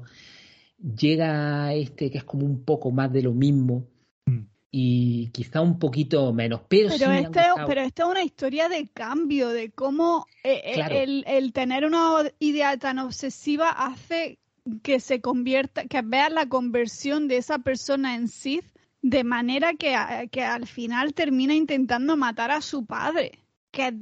S3: llega este que es como un poco más de lo mismo mm. y quizá un poquito menos. Pero,
S2: pero, este, pero esta es una historia de cambio, de cómo eh, eh, el, el, tener una idea tan obsesiva hace que se convierta, que veas la conversión de esa persona en Sith de manera que, que al final termina intentando matar a su padre. Que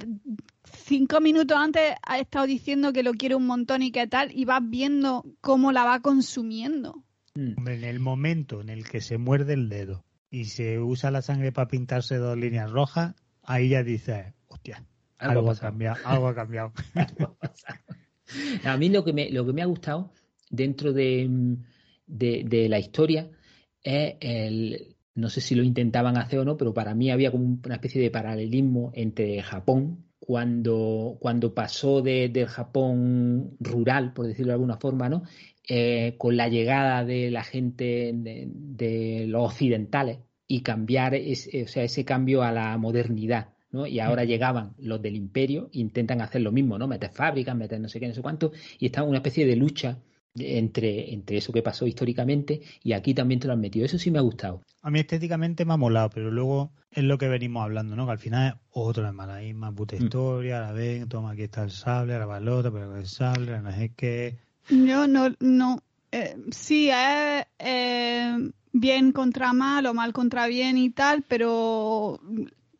S2: cinco minutos antes ha estado diciendo que lo quiere un montón y qué tal, y vas viendo cómo la va consumiendo.
S1: Mm. En el momento en el que se muerde el dedo y se usa la sangre para pintarse dos líneas rojas, ahí ya dice, hostia, algo, ha cambiado, algo ha cambiado.
S3: a mí lo que me, lo que me ha gustado dentro de, de la historia es el, no sé si lo intentaban hacer o no, pero para mí había como una especie de paralelismo entre Japón cuando, cuando pasó del Japón rural, por decirlo de alguna forma, ¿no? Eh, con la llegada de la gente de, los occidentales y cambiar ese, o sea, ese cambio a la modernidad. ¿no? Y ahora mm. llegaban los del imperio, intentan hacer lo mismo, ¿no? Meter fábricas, meter no sé qué, no sé cuánto, y está una especie de lucha entre, entre eso que pasó históricamente y aquí también te lo han metido. Eso sí me ha gustado.
S1: A mí estéticamente me ha molado, pero luego es lo que venimos hablando, ¿no? Que al final es otra más la misma puta mm. historia, la ven, toma, aquí está el sable, la balota, pero el sable, no sé qué.
S2: Yo no, no, eh, sí, es eh, bien contra mal o mal contra bien y tal, pero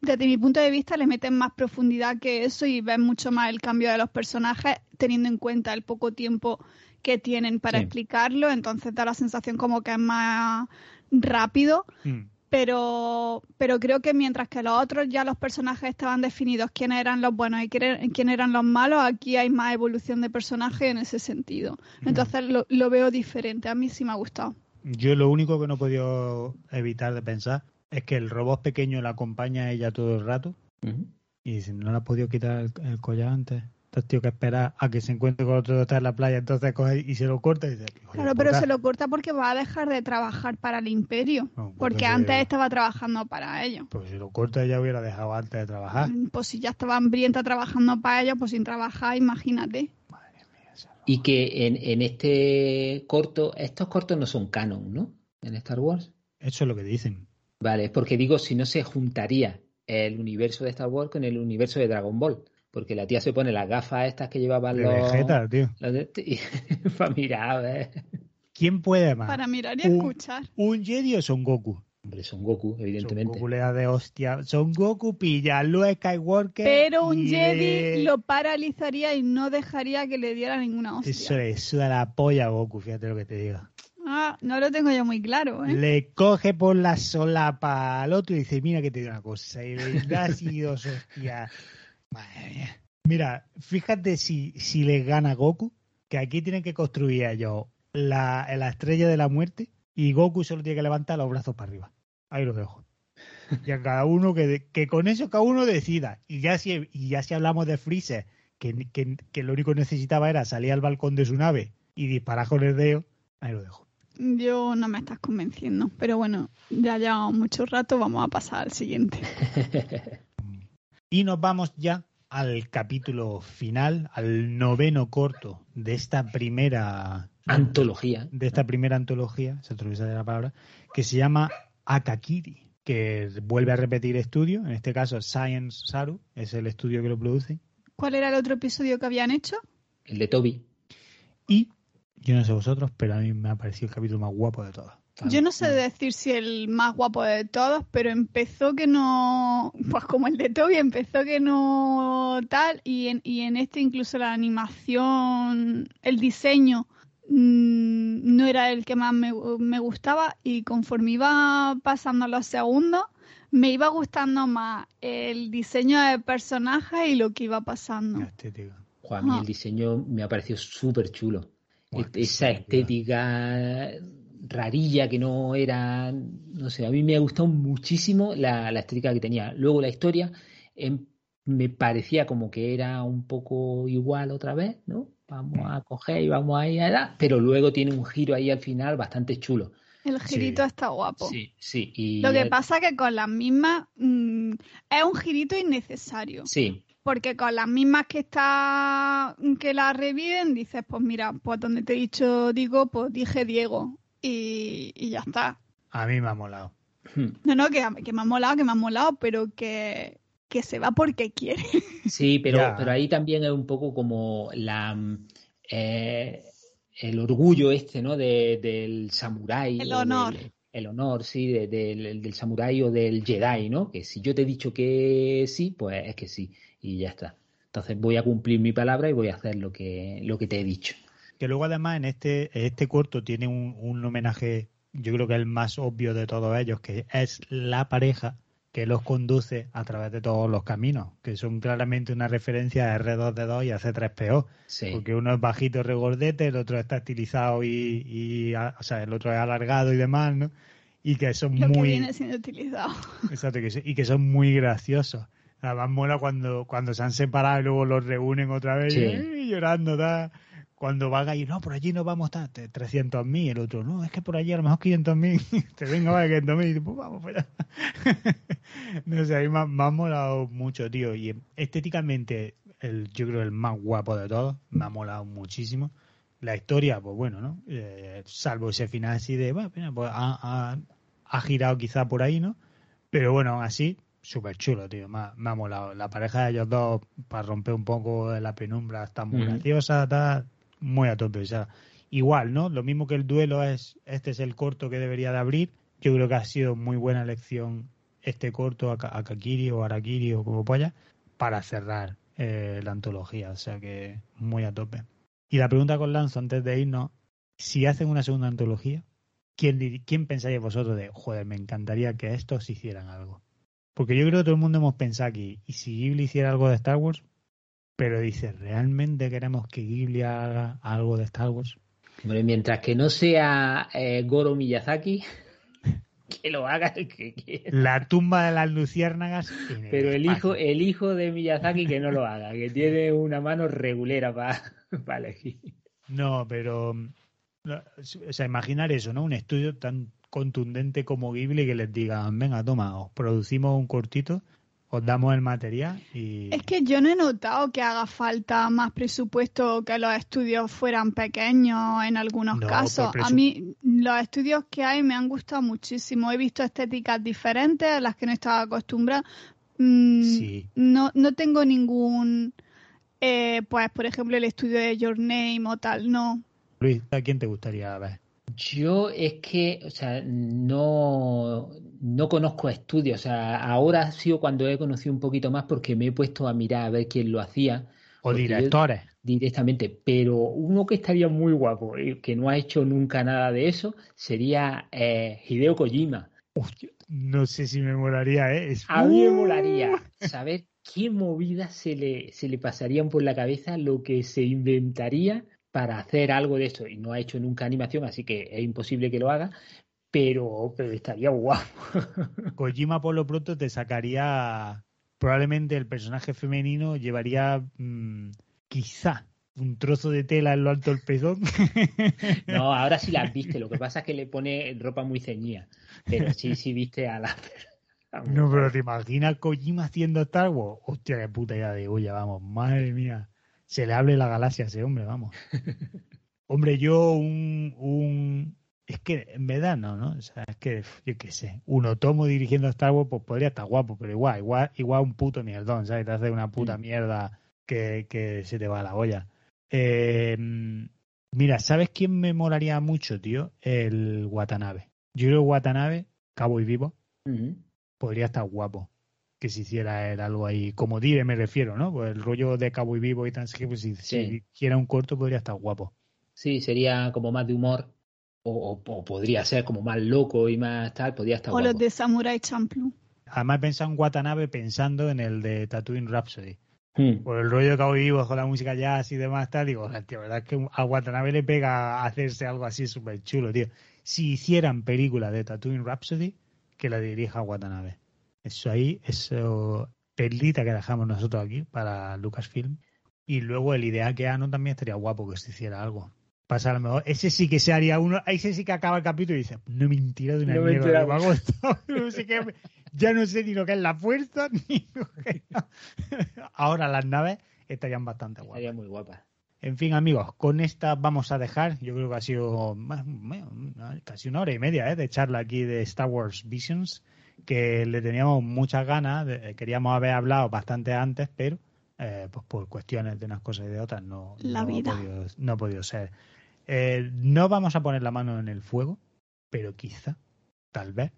S2: desde mi punto de vista le meten más profundidad que eso y ven mucho más el cambio de los personajes teniendo en cuenta el poco tiempo que tienen para explicarlo, entonces da la sensación como que es más rápido. Mm. Pero, pero creo que mientras que los otros ya los personajes estaban definidos quiénes eran los buenos y quiénes eran los malos, aquí hay más evolución de personaje en ese sentido. Mm. Entonces lo, lo veo diferente. A mí sí me ha gustado.
S1: Yo lo único que no he podido evitar de pensar es que el robot pequeño la acompaña a ella todo el rato. Y si no le ha podido quitar el collar antes. Entonces, tío, que espera a que se encuentre con otro está en la playa, entonces coge y se lo corta y dice...
S2: Claro, pero se lo corta porque va a dejar de trabajar para el imperio. Pues porque antes estaba trabajando para ellos.
S1: Pues si lo corta ya hubiera dejado antes de trabajar.
S2: Mm, pues si ya estaba hambrienta trabajando para ellos, pues sin trabajar, imagínate. Madre
S3: mía, y que en, en este corto, estos cortos no son canon, ¿no? En Star Wars.
S1: Eso es lo que dicen.
S3: Vale, es porque digo, si no se juntaría el universo de Star Wars con el universo de Dragon Ball porque la tía se pone las gafas estas que llevaban
S1: de
S3: los...
S1: Vegeta, tío.
S3: para mirar, ¿eh?
S1: ¿Quién puede más?
S2: Para mirar y escuchar.
S1: ¿Un Jedi o Son Goku?
S3: Hombre, Son Goku, evidentemente. Son
S1: Goku le da de hostia. Son Goku pilla Luke Skywalker.
S2: Pero un Jedi lo paralizaría y no dejaría que le diera ninguna hostia.
S1: Eso le suda la polla a Goku, fíjate lo que te digo.
S2: Ah, no lo tengo yo muy claro, ¿eh?
S1: Le coge por la solapa al otro y dice, mira que te digo una cosa. Y le da así dos hostias. Madre mía. Mira, fíjate si, si les gana Goku, que aquí tienen que construir ellos la, la estrella de la muerte y Goku solo tiene que levantar los brazos para arriba. Ahí lo dejo. Y a cada uno que, que con eso cada uno decida. Y ya si, y ya si hablamos de Freezer, que, que, que, lo único que necesitaba era salir al balcón de su nave y disparar con el dedo, ahí lo dejo.
S2: Yo no me estás convenciendo, pero bueno, ya llevamos mucho rato, vamos a pasar al siguiente.
S1: y nos vamos ya al capítulo final, al noveno corto de esta primera
S3: antología.
S1: De esta primera antología, se atraviesa de la palabra, que se llama Akakiri, que vuelve a repetir estudio, en este caso Science Saru, es el estudio que lo produce.
S2: ¿Cuál era el otro episodio que habían hecho?
S3: El de Toby.
S1: Y yo no sé vosotros, pero a mí me ha parecido el capítulo más guapo de todos.
S2: Yo no sé decir si el más guapo de todos, pero empezó que no, pues como el de Toby, empezó que no tal, y en, y en este incluso la animación, el diseño mm, no era el que más me, me, gustaba, y conforme iba pasando los segundos, me iba gustando más el diseño de personajes y lo que iba pasando.
S3: Juan, a mí el diseño me ha parecido súper chulo. Esa estética rarilla que no era, no sé, a mí me ha gustado muchísimo la, estética que tenía. Luego la historia em, me parecía como que era un poco igual otra vez, ¿no? Vamos a coger y vamos a ir a dar, pero luego tiene un giro ahí al final bastante chulo.
S2: El girito está guapo.
S3: Sí, sí. Y
S2: Lo que pasa que con las mismas mm, es un girito innecesario.
S3: Sí.
S2: Porque con las mismas que está que la reviven, dices, pues mira, pues donde te he dicho digo, pues dije Diego y, ya está.
S1: A mí me ha molado.
S2: Hmm. No, no, que, me ha molado, que me ha molado, pero que, se va porque quiere.
S3: Sí, pero, pero ahí también es un poco como la eh, el orgullo este, ¿no? del samurái.
S2: El honor.
S3: el honor, sí, del, del samurái o del Jedi, ¿no? Que si yo te he dicho que sí, pues es que sí, y ya está. Entonces voy a cumplir mi palabra y voy a hacer lo que, lo que te he dicho
S1: que luego además en este, este corto tiene un, homenaje, yo creo que el más obvio de todos ellos, que es la pareja que los conduce a través de todos los caminos, que son claramente una referencia a R2D2 y a C3PO, porque uno es bajito regordete, el otro está estilizado y, o sea, el otro es alargado y demás, ¿no? Y que son muy...
S2: viene siendo utilizado.
S1: Exacto, y que son muy graciosos. Además mola cuando, cuando se han separado y luego los reúnen otra vez y, llorando, da cuando van ir, no, por allí no vamos a estar 300.000, el otro, no, es que por allí a lo mejor 500.000, te venga, vale, 500.000, y pues vamos fuera. no sé, a mí me, me, ha molado mucho, tío, y estéticamente, el, yo creo el más guapo de todos, me ha molado muchísimo. La historia, pues bueno, ¿no? Eh, salvo ese final así de, bueno, pues ha, ha, girado quizá por ahí, ¿no? Pero bueno, aún así, súper chulo, tío. Me ha, me ha, molado. La pareja de ellos dos, para romper un poco la penumbra, está muy graciosa, está muy a tope. O sea, igual, ¿no? Lo mismo que el duelo es, este es el corto que debería de abrir. Yo creo que ha sido muy buena elección este corto, a, Kakiri o Arakiri o como polla, para cerrar eh, la antología. O sea que muy a tope. Y la pregunta con Lanzo antes de irnos, si hacen una segunda antología, ¿quién, quién pensáis vosotros de, joder, me encantaría que estos hicieran algo? Porque yo creo que todo el mundo hemos pensado aquí, ¿y si Ghibli hiciera algo de Star Wars? Pero dice, ¿realmente queremos que Ghibli haga algo de Star Wars?
S3: mientras que no sea eh, Goro Miyazaki, que lo haga el que quiera.
S1: La tumba de las luciérnagas.
S3: Pero el hijo, el hijo de Miyazaki que no lo haga, que tiene una mano regulera para elegir.
S1: No, pero. O sea, imaginar eso, ¿no? Un estudio tan contundente como Ghibli que les digan, venga, toma, os producimos un cortito, os damos el material y...
S2: Es que yo no he notado que haga falta más presupuesto que los estudios fueran pequeños en algunos casos. A mí los estudios que hay me han gustado muchísimo. He visto estéticas diferentes a las que no estaba acostumbrada. Mm, no, no tengo ningún... Eh, pues, por ejemplo, el estudio de Your Name o tal, no.
S1: Luis, ¿a quién te gustaría ver?
S3: Yo es que, o sea, no, no conozco estudios. O sea, ahora ha sido cuando he conocido un poquito más porque me he puesto a mirar a ver quién lo hacía.
S1: O directores.
S3: Directamente. Pero uno que estaría muy guapo, y que no ha hecho nunca nada de eso, sería eh, Hideo Kojima.
S1: no sé si me molaría, ¿eh?
S3: A mí me molaría saber qué movidas se le, se le pasarían por la cabeza, lo que se inventaría para hacer algo de esto y no ha hecho nunca animación, así que es imposible que lo haga, pero, pero estaría guapo.
S1: Kojima por lo pronto te sacaría, probablemente el personaje femenino llevaría mm, quizá un trozo de tela en lo alto del pezón.
S3: No, ahora sí las viste, lo que pasa es que le pone ropa muy ceñida, pero sí, sí viste a la...
S1: No, pero te imaginas Kojima haciendo Star Wars. Hostia, qué puta idea de olla, vamos, madre mía se le hable la galaxia a ese hombre, vamos. hombre, yo un, un... Es que en verdad no, ¿no? O sea, es que, yo qué sé, un otomo dirigiendo a Star Wars, pues podría estar guapo, pero igual, igual, igual un puto mierdón, ¿sabes? Te hace una puta mm. mierda que, que se te va a la olla. Eh, mira, ¿sabes quién me molaría mucho, tío? El Watanabe. Yo creo Watanabe, cabo y vivo, podría estar guapo que se hiciera algo ahí, como dire me refiero, ¿no? Pues el rollo de Cabo y Vivo y tan pues si, hiciera un corto podría estar guapo.
S3: Sí, sería como más de humor, o, podría ser como más loco y más tal, podría estar
S2: o los de Samurai Champloo.
S1: Además he pensado en Watanabe pensando en el de Tatooine Rhapsody. Hmm. Por el rollo de Cabo y Vivo con la música jazz y demás tal, digo, tío, verdad es que a Watanabe le pega hacerse algo así súper chulo, tío. Si hicieran película de Tatooine Rhapsody, que la dirija Watanabe. Eso ahí, eso perlita que dejamos nosotros aquí para Lucasfilm. Y luego el ideal que Ano también estaría guapo que se hiciera algo. Pasa a lo mejor, ese sí que se haría uno, ese sí que acaba el capítulo y dice, no me mentira de una no mierda, no sé qué, ya no sé ni lo que es la fuerza, ni lo que... Ahora las naves estarían bastante guapas.
S3: Estarían muy guapas.
S1: En fin, amigos, con esta vamos a dejar. Yo creo que ha sido casi una hora y media ¿eh? de charla aquí de Star Wars Visions que le teníamos muchas ganas, queríamos haber hablado bastante antes, pero eh, pues por cuestiones de unas cosas y de otras no,
S2: La vida.
S1: Ha, podido, ser. Eh, no vamos a poner la mano en el fuego, pero quizá, tal vez,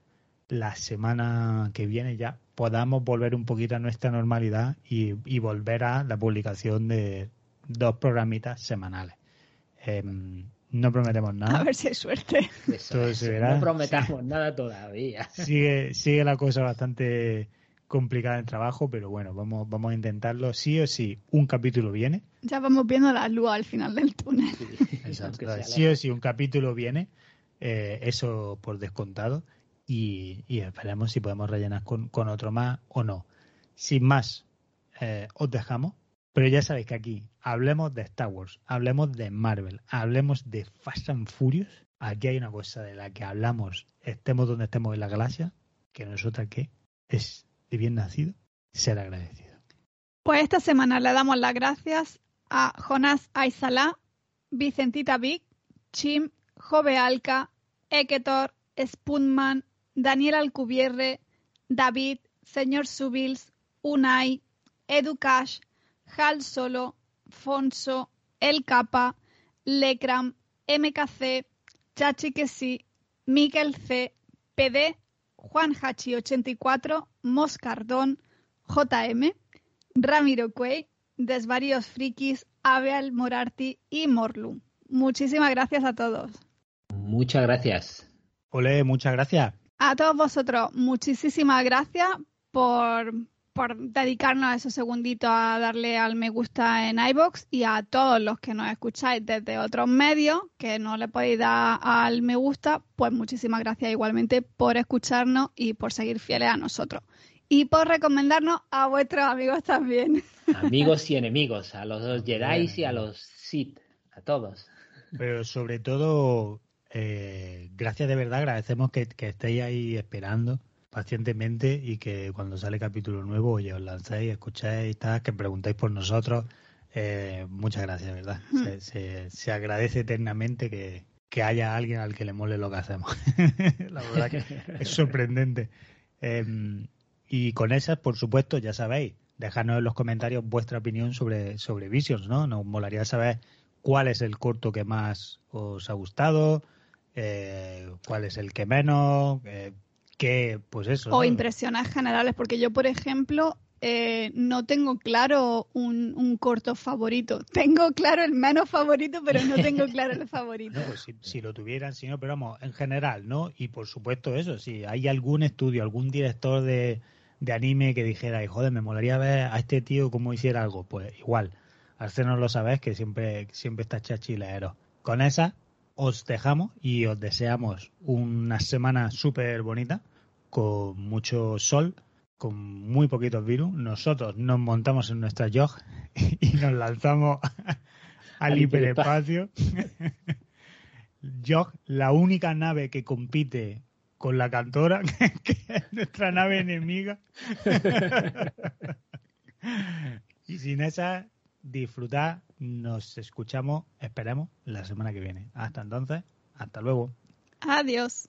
S1: la semana que viene ya podamos volver un poquito a nuestra normalidad y, volver a la publicación de dos programitas semanales. Em, no prometemos nada.
S2: A ver si hay suerte.
S3: No prometamos nada todavía.
S1: Sigue, sigue la cosa bastante complicada en trabajo, pero bueno, vamos, vamos a intentarlo. Sí o sí, un capítulo viene.
S2: Ya vamos viendo la luz al final del túnel.
S1: Exacto. Sí o sí, un capítulo viene. Eh, eso por descontado. Y, y, esperemos si podemos rellenar con, con otro más o no. sin más, eh, os dejamos. Pero ya sabéis que aquí hablemos de Star Wars, hablemos de Marvel, hablemos de Fast and Furious. Aquí hay una cosa de la que hablamos, estemos donde estemos en la galaxia, que nosotros que es de bien nacido ser agradecido.
S2: Pues esta semana le damos las gracias a Jonas Aizala, Vicentita Vic, Chim, Jove Alca, Eketor, Spunman, Daniel Alcubierre, David, Señor Subils, Unai, Educash, Hal Solo, Fonso, El Capa, Lecram, MKC, Chachi Que Sí, Miquel C, PD, Juan Hachi 84, Moscardón, JM, Ramiro Cuey, Desvaríos Frikis, Abel Morarty y Morlu. Muchísimas gracias a todos.
S3: Muchas gracias.
S1: Ole, muchas gracias.
S2: A todos vosotros, muchísimas gracias por, por dedicarnos esos segunditos a darle al me gusta en iBox y a todos los que nos escucháis desde otros medios que no le podéis dar al me gusta, pues muchísimas gracias igualmente por escucharnos y por seguir fieles a nosotros. Y por recomendarnos a vuestros amigos también.
S3: Amigos y enemigos, a los Jedi y a los Sith, a todos.
S1: Pero sobre todo, eh, gracias de verdad, agradecemos que, que estéis ahí esperando pacientemente y que cuando sale capítulo nuevo, oye, os lancéis, escucháis, tal, que preguntáis por nosotros. Eh, muchas gracias, ¿verdad? Hmm. Se, agradece eternamente que, haya alguien al que le mole lo que hacemos. La verdad que es sorprendente. Em, y con esas, por supuesto, ya sabéis, dejadnos en los comentarios vuestra opinión sobre, sobre Visions, ¿no? Nos molaría saber cuál es el corto que más os ha gustado, eh, cuál es el que menos, pues eso.
S2: O impresiones generales, porque yo, por ejemplo, eh, no tengo claro un, corto favorito. Tengo claro el menos favorito, pero no tengo claro el favorito.
S1: Pues si, lo tuvieran, si no, pero vamos, en general, ¿no? Y por supuesto eso, si hay algún estudio, algún director de, anime que dijera, joder, me molaría ver a este tío cómo hiciera algo, pues igual, no lo sabes que siempre, siempre está chachileero. Con esa os dejamos y os deseamos una semana súper bonita con mucho sol, con muy poquitos virus. Nosotros nos montamos en nuestra jog y nos lanzamos al hiperespacio. Jog, la única nave que compite con la cantora, que es nuestra nave enemiga. y sin esa, disfrutar. Nos escuchamos, esperemos, la semana que viene. Hasta entonces, hasta luego.
S2: Adiós.